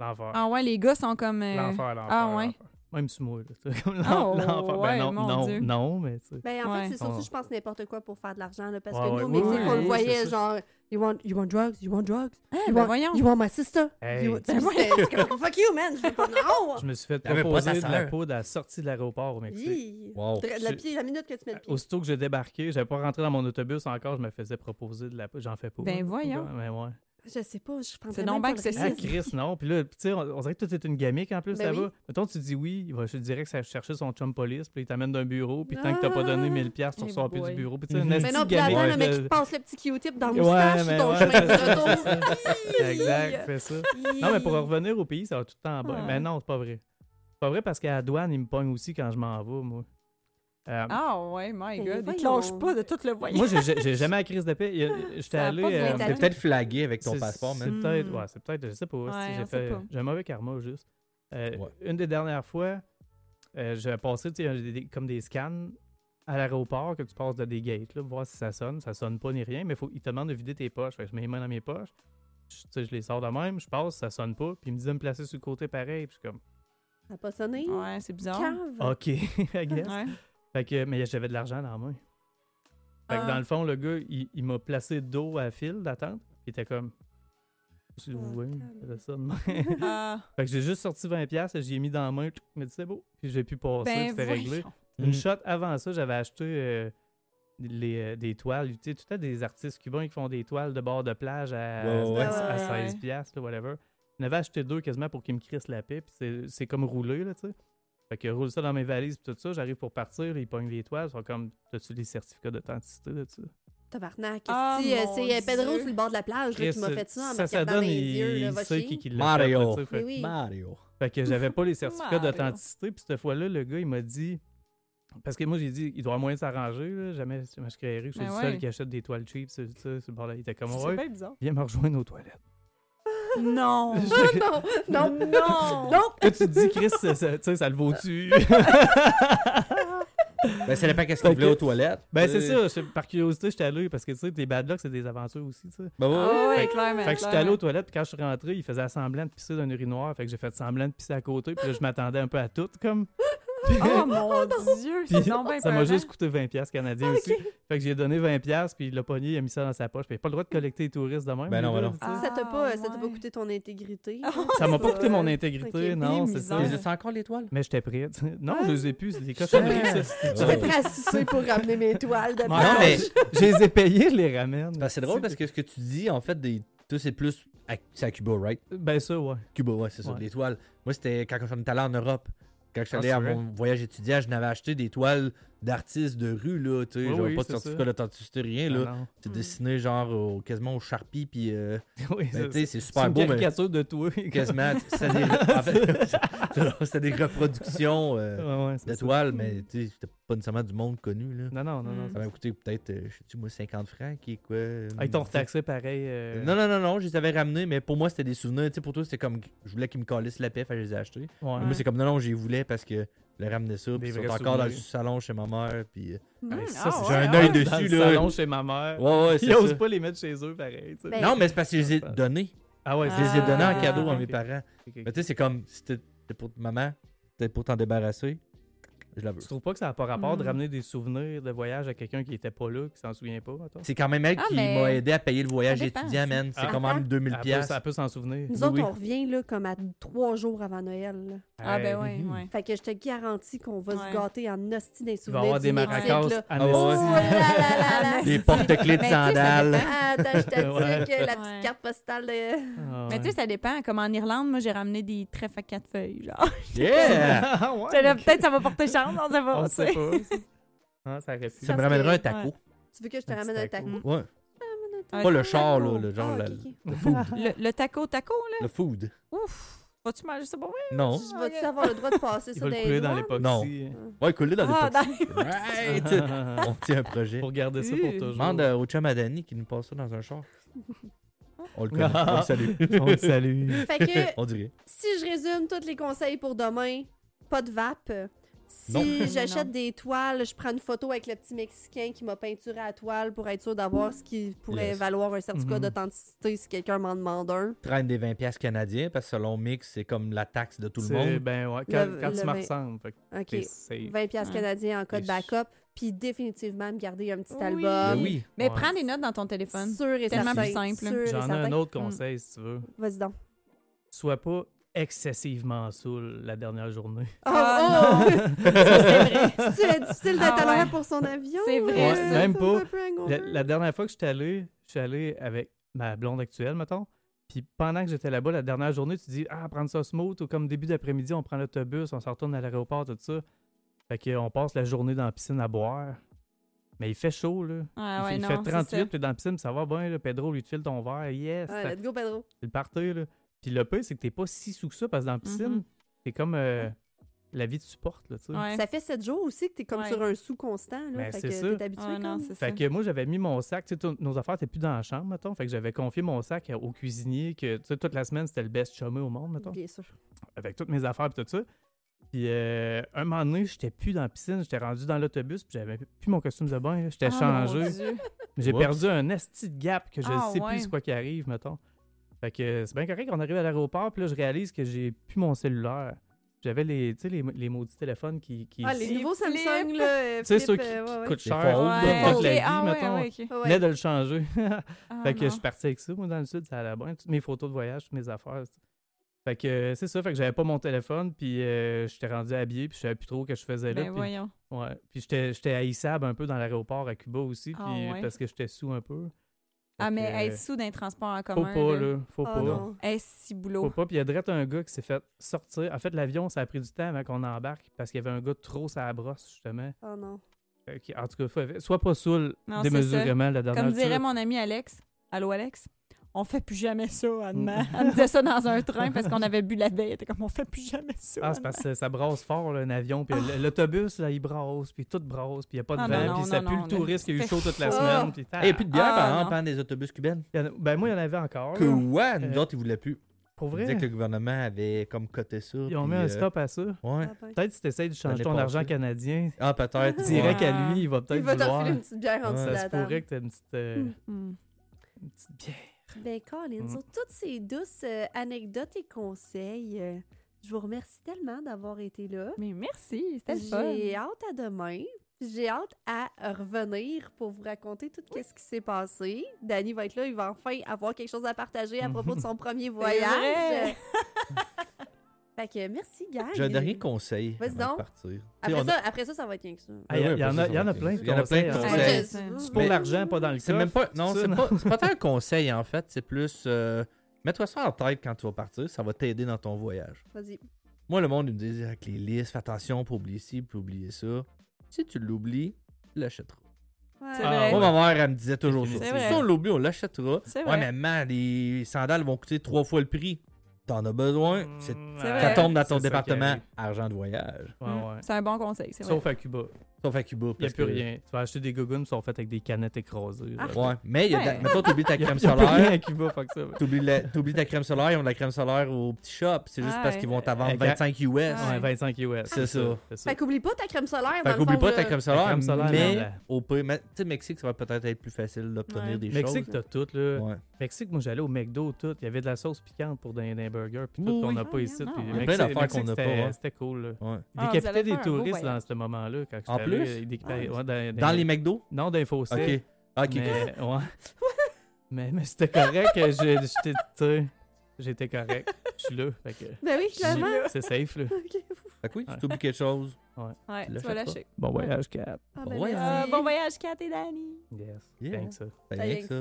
L'enfer. Ah ouais, les gars sont comme. euh, L'enfer, l'enfer. ah ouais. Même sur moi, là. Comme Oh, l'enfer. ouais, Ben non, non, Dieu. non, mais tu sais. Ben, en Ouais. fait, c'est surtout, je pense, n'importe quoi pour faire de l'argent. là, Parce Ouais, que ouais. nous, au Mexique, on le voyait, genre, you want, you want drugs? You want drugs? Ah, you, ben want, voyons. you want my sister? Hey. You want- Ben comme, Fuck you, man! Je veux pas. Non! Je me suis fait proposer de la poudre à la sortie de l'aéroport au Mexique. Wow. De la, Je- pied, la minute que tu mets le pied. Aussitôt que j'ai débarqué, j'avais pas rentré dans mon autobus encore, je me faisais proposer de la poudre. J'en fais pas. Ben voyons. Mais ouais. Je sais pas, je pense C'est bien pas le accessible. Ah. Chris, non. Puis là, tu sais, on, on dirait que tout est une gamique en plus Ben là-bas. oui. Mettons, tu dis oui, il va je te dirais que ça chercher son chum police, puis il t'amène d'un bureau, puis tant que t'as pas donné 1000$, piastres, tu ressors plus boy. du bureau. Puis tu sais, Mhm. une Mais non, puis attends, gamique le mec qui passe le petit Q-tip dans le Ouais, moustache mais ton ouais, chemin de c'est retour. Exact, fais ça. Non, mais pour revenir au pays, ça va tout le temps en bas. Ouais. Mais non, c'est pas vrai. C'est pas vrai parce qu'à la douane, ils me pognent aussi quand je m'en vais, moi. Euh, Ah ouais, my God. Il lâche pas de tout le voyage. Moi, j'ai- jamais la crise de paix. J'étais allé. euh. T'es peut-être flagué avec ton c'est- passeport, C'est man. peut-être, Hmm. ouais, c'est peut-être, je sais pas. si j'ai fait-. J'ai un mauvais karma, juste. Euh, Ouais. Une des dernières fois, euh, j'ai passé, comme des scans à l'aéroport, que tu passes de des gates, là, pour voir si ça sonne. Ça sonne pas ni rien, mais faut, ils te demandent de vider tes poches. Fait que je mets les mains dans mes poches. Je, tu sais, je les sors de même, je passe, ça sonne pas. Puis ils me disent de me placer sur le côté pareil. Puis je suis comme, Ça n'a pas sonné? Ouais, c'est bizarre. Cave. OK, I guess. Ouais. Fait que, mais j'avais de l'argent dans la main. Fait que Ah. dans le fond, le gars, il, il m'a placé dos à la file d'attente. Il était comme. Si vous voyez, ça de. Ah, fait que j'ai juste sorti 20$, piastres, j'y ai mis dans la main, il m'a dit c'est beau. Puis j'ai pu passer, ben c'était réglé. voyons. Une Mm. shot avant ça, j'avais acheté euh, les, euh, des toiles. Tu sais, tout temps des artistes cubains qui font des toiles de bord de plage à, Ouais, ouais, à- ouais. à Ouais, 16$, ouais. piastres, là, whatever. J'en avais acheté deux quasiment pour qu'ils me crissent la paix. Puis c'est- c'est comme roulé, là, tu sais. Fait que roule ça dans mes valises, puis tout ça. J'arrive pour partir, ils pognent les toiles. Ils sont comme, as-tu les certificats d'authenticité de ça? Tabarnak. Ah, euh, c'est euh, Pedro sur le bord de la plage là, qui m'a fait ça en me ça, ça regardant donne, dans les il, yeux. Là, il va sait chier. qui, qui l'a Mario. fait, Oui. Mario. Fait que j'avais pas les certificats d'authenticité. Puis cette fois-là, le gars, il m'a dit. Parce que moi, j'ai dit, il doit y avoir moyen de s'arranger. Jamais, je créerais. Je suis Ben le seul qui achète des toiles cheap. C'est ça, c'est. Il était comme, C'est ouais, bien bizarre. viens me rejoindre aux toilettes. Non. non, non, non. non. Là, tu te dis, Chris, ça, ça- tu sais, ça le vaut-tu? Ben, ça dépend qu'est-ce Fait voulait aux toilettes. ben, c'est ça. je- par curiosité, j'étais allé parce que, tu sais, des bad luck, c'est des aventures aussi, tu sais. Ben, ouais, ouais. Ah ouais, Fait- clairement. Fait que j'étais allé aux toilettes, puis quand je suis rentré, il faisait semblant de pisser d'un urinoir. Fait que j'ai fait semblant de pisser à côté, puis là, je m'attendais un peu à tout, comme. Oh mon Dieu, c'est donc bien ça m'a juste coûté 20$ piastres canadiens aussi. Fait que j'ai donné 20$, piastres, puis il l'a pogné, il a mis ça dans sa poche. Puis il a pas le droit de collecter les touristes de même. Ben non, ben non. Ah, ça t'a pas, ça t'a pas coûté ton intégrité? Ça m'a pas coûté mon intégrité, non, Les c'est ça. Les as encore l'étoile? Mais j'étais prêt. Non, Ah. je les ai plus, des cochonneries, ça. J'étais prêt à sucer pour ramener mes toiles de Non, Non, mais je les ai payés, je les ramène. ben, c'est drôle parce que ce que tu dis, en fait, des... c'est plus à... c'est à Cuba, right? Ben ça, ouais. Cuba, ouais, c'est ça, Ouais. l'étoile. Moi, c'était quand je suis allé en Europe. Quand je suis Ah, allé à mon voyage étudiant, je n'avais acheté des toiles d'artistes de rue, là, tu sais, Oui, genre oui, pas de certificat d'authenticité, rien, Ben là. non. C'est Mm. dessiné, genre, au- quasiment au Sharpie, puis, euh, Oui, ben, c'est tu sais, c'est c'est super une beau, mais caricature de toi. quasiment, c'était des, en fait, c'était des reproductions euh, Ouais, d'étoiles, mais, tu sais, c'était pas nécessairement du monde connu, là. Non, non, non, non. Ça m'a coûté peut-être, euh, je sais-tu, moi, 50 francs, qui est quoi? Ah, ils t'ont retaxé pareil. euh, Non, non, non, non, je les avais ramenés, mais pour moi, c'était des souvenirs. Tu sais, pour toi, c'était comme. Je voulais qu'ils me calissent la paix, je les ai achetés. ouais. Mais Moi, c'est comme non, non, j'y voulais parce que je voulais ramener ça. Puis ils sont encore dans le salon chez ma mère. Puis. euh, Mm. Hey, ça, Ah, c'est- j'ai un ouais, œil ouais. dessus, dans le là. salon chez ma mère. Ouais, ouais, Ils osent ça. pas les mettre chez eux, pareil. Ben, Non, mais c'est parce que je les ai Ah. donnés. Ah ouais, Je les ai donnés en Ah, cadeau à mes parents. Mais tu sais, c'est comme. C'était c'était pour maman, c'était pour t'en débarrasser. Je la veux. Tu trouves pas que ça n'a pas rapport de Mm. ramener des souvenirs de voyage à quelqu'un qui était pas là, qui s'en souvient pas, attends? C'est quand même elle Ah, qui mais m'a aidé à payer le voyage ça dépend étudiant, man. C'est Ah. quand même 2000 Elle peut, pièces. elle peut s'en souvenir. Nous Oui, autres, oui. on revient là, comme à trois jours avant Noël. là. Ah, ben mhm. ouais. Fait que je te garantis qu'on va Ouais. se gâter en hostie des Il va y souvenirs. avoir du des Mexique, maracas là. Ah, ouais, Oh ouais. là là là là. Des porte-clés de Mais tu sais, ça sandales. dépend. Ah, t'as- je te Ouais. dis que la petite carte postale de... Ah, Mais tu sais, ouais. ça dépend. Comme en Irlande, moi, j'ai ramené des trèfles à quatre feuilles. Genre. Yeah! Ah, ouais, J'étais là, ok. Peut-être ça va porter on sait pas. On tu sait sais. pas. ça. Ah, ça aurait pu. Ça me Parce ramènera que- un taco. Tu veux que je te Un ramène un taco. taco? Ouais. Un Pas le char, là, le genre, Ah, ok, ok. le food. Le, le taco taco, là? Le food. Ouf. Vas-tu manger ça pour moi? Non. Tu vas-tu avoir le droit de passer Il ça dans le les couler dans l'époxy. Ouais, coller dans Ah, l'époxy. Right! On tient un projet. Pour garder ça pour Uh. toujours. Demande euh, au chum à Danny qui nous passe ça dans un char. On le connaît. On le salue. On le salue. Fait que, On dirait. si je résume tous les conseils pour demain, pas de vape. Si j'achète des toiles, je prends une photo avec le petit Mexicain qui m'a peinturé à la toile pour être sûr d'avoir ce qui pourrait Yes. valoir un certificat Mhm. d'authenticité si quelqu'un m'en demande un. Traîne des 20$ piastres canadiens parce que selon Mix, c'est comme la taxe de tout le monde. Ben ouais, quand, Le- quand le tu me ressembles. OK. t'es safe. 20 piastres Ouais. canadiens en code backup. Puis définitivement, me garder un petit Oui. album. Ben oui. Mais Ouais. prends des notes dans ton téléphone. Sûr et Tellement certain. plus simple. J'en ai un autre Mm. conseil si tu veux. Vas-y donc. Sois pas excessivement saoul la dernière journée. Oh, Ah, oh! Ça, c'est vrai. C'est difficile d'être Ah à l'heure ouais. pour son avion. C'est vrai, ça. Même ça pas. La, dernière fois que je suis allé, je suis allé avec ma blonde actuelle, mettons. Puis pendant que j'étais là-bas, la dernière journée, tu dis Ah, prendre ça smooth, ou comme début d'après-midi, on prend l'autobus, on s'en retourne à l'aéroport, tout ça. Fait qu'on passe la journée dans la piscine à boire. Mais il fait chaud, là. Ah il ouais, fait, il non, fait c'est 38, ça. puis dans la piscine, ça va bien, là. Pedro, lui, te file ton verre. Yes! Ouais, let's go, Pedro. C'est le party, là. Puis le pire, c'est que t'es pas si sous que ça, parce que dans la piscine, Mhm. c'est comme euh, la vie te supporte, là, tu sais. Ouais. Ça fait 7 jours aussi que t'es comme Ouais. sur un sou constant. Là, Ben, fait c'est que ça. t'es habitué. Ah non, comme. c'est ça. Fait que moi, j'avais mis mon sac, tu sais, nos affaires étaient plus dans la chambre, mettons. Fait que j'avais confié mon sac au cuisinier, que, tu sais, toute la semaine, c'était le best chumé au monde, mettons. Bien sûr. Avec toutes mes affaires et tout ça. Puis, euh, un moment donné, j'étais plus dans la piscine, j'étais rendu dans l'autobus, puis j'avais plus mon costume de bain, j'étais Ah, mon changé. Dieu. J'ai perdu un esti de gap que je Ah, sais ouais. plus quoi qui arrive, mettons. Fait que euh, c'est bien correct qu'on arrive à l'aéroport, puis là, je réalise que j'ai plus mon cellulaire. J'avais les, tu sais, les, les maudits téléphones qui, qui Ah, les nouveaux Samsung, là. euh, Tu sais, ceux qui, euh, qui ouais, ouais. coûtent cher toute la vie, ah, ouais, mettons. ouais. Ouais, ouais. de le changer. Ah, fait que je suis parti avec ça, moi, dans le sud, ça allait bien. Toutes mes photos de voyage, toutes mes affaires. c'est- Fait que euh, c'est ça, fait que j'avais pas mon téléphone, puis euh, j'étais rendu habillé, puis je savais plus trop ce que je faisais là. Ben puis- voyons. ouais. Puis j'étais j'étais haïssable un peu dans l'aéroport à Cuba aussi, Ah, puis ouais. parce que j'étais sous un peu. Ah, mais que, être sous d'un transport en Faut commun. pas, là. Faut Ah, pas. non. Hey, si Faut boulot. pas. Puis il y a direct un gars qui s'est fait sortir. En fait, l'avion, ça a pris du temps avant qu'on embarque parce qu'il y avait un gars trop la brosse, justement. Oh non. Euh, qui- en tout cas, faut- sois pas saoul démesurément la dernière Comme dirait mon ami Alex. Allô, Alex? On fait plus jamais ça, Anne. Elle me disait ça dans un train parce qu'on avait bu la veille. Elle était comme, on fait plus jamais ça. Ah, c'est parce que ça brasse fort, là, un avion. Puis l- l'autobus, là, il brasse, puis tout brasse, puis il n'y a pas de Ah, vent, non, puis non, ça non, pue non, le touriste qui a eu chaud toute la semaine. Puis, Il n'y a plus de bière, Ah, par exemple, des autobus cubaines. Il Ben, moi, il y en avait encore. Que là. ouais, nous Euh, autres, ils voulaient plus. Pour Ils vrai, disaient que le gouvernement avait comme coté ça. ils ont puis, mis un euh, stop à ça. Ouais. Ah. Peut-être si tu essaies de changer ton argent canadien, Ah, peut-être. direct à lui, il va Il peut-être va te vouloir. refiler une petite bière en dessous de Ça la se pourrait table. que tu aies une petite, euh, Hmm. une petite bière. Ben, Colin, Mm. sur toutes ces douces euh, anecdotes et conseils, euh, Je vous remercie tellement d'avoir été là. Mais merci, c'était le fun. J'ai hâte à demain. J'ai hâte à revenir pour vous raconter tout ce qui s'est passé. Danny va être là, il va enfin avoir quelque chose à partager à propos de son premier voyage. fait que merci, gang. J'ai un dernier conseil Vas-y donc. partir. Après on a- ça, après ça, ça va être rien que ça. Ah, Il y, en a, y en a plein il y en a plein de conseils, je sais. C'est pour l'argent, pas dans le C'est coffre. même pas. Non, c'est pas, c'est pas tant un conseil en fait. C'est plus. euh, Mets-toi ça en tête quand tu vas partir. Ça va t'aider dans ton voyage. Vas-y. Moi, le monde, il me dit avec les listes, fais attention pour oublier ci, pour oublier ça. Si tu l'oublies, tu l'achèteras. Ouais. C'est Ah, vrai. Moi, ma mère, elle me disait toujours ça. Si on l'oublie, on l'achètera. Ouais, mais man, les sandales vont coûter trois fois le prix. T'en as besoin. C'est- Mm, C'est vrai. Ça tombe dans ton département argent de voyage. Ouais, Mm. ouais. C'est un bon conseil, c'est vrai. Sauf à Cuba. Sauf à Cuba. Il n'y a plus que- rien. Tu vas acheter des gogoons qui sont faites avec des canettes écrasées. Ah. Ouais, mais il y a Ouais. mettons, t'oublies ta crème solaire. à Cuba, fuck ça. ouais. T'oublies, la- t'oublies ta crème solaire, ils ont de la crème solaire au petit shop. C'est juste Ah parce qu'ils vont t'en vendre Avec- 25 US. Ouais. Ouais, 25 US. C'est ça. Ça. Fait qu'oublie pas ta crème solaire. Fait qu'oublie pas ta crème solaire, crème solaire, mais là, au tu sais, Mexique, ça va peut-être être plus facile d'obtenir Ouais. des Mexique, choses. t'as tout, là. Ouais. Mexique, moi, j'allais au McDo, tout. Il y avait de la sauce piquante pour des, des burgers, puis tout, qu'on n'a pas Ah, ici. Il y a plein Mexique- d'affaires Mexique, qu'on n'a pas, c'était-. C'était cool. Ils Ah, avez des touristes dans ce moment-là. Quand plus? Ah. ouais, dans, Dans les McDo? Non, dans les fossés. Ok. Ah, ok. Mais, ouais. mais, mais c'était correct. j'étais, tu sais, J'étais correct. Je suis là. Fait que Ben oui, clairement. c'est safe, là. Ok. Fait que oui, Ouais. si t'oublies quelque chose, Ouais, Tu tu vas lâcher. Bon voyage, Cap. Ah, Bon ben voyage. Euh, bon voyage, Kat et Danny. Yes. Yeah. Ça rien que ça?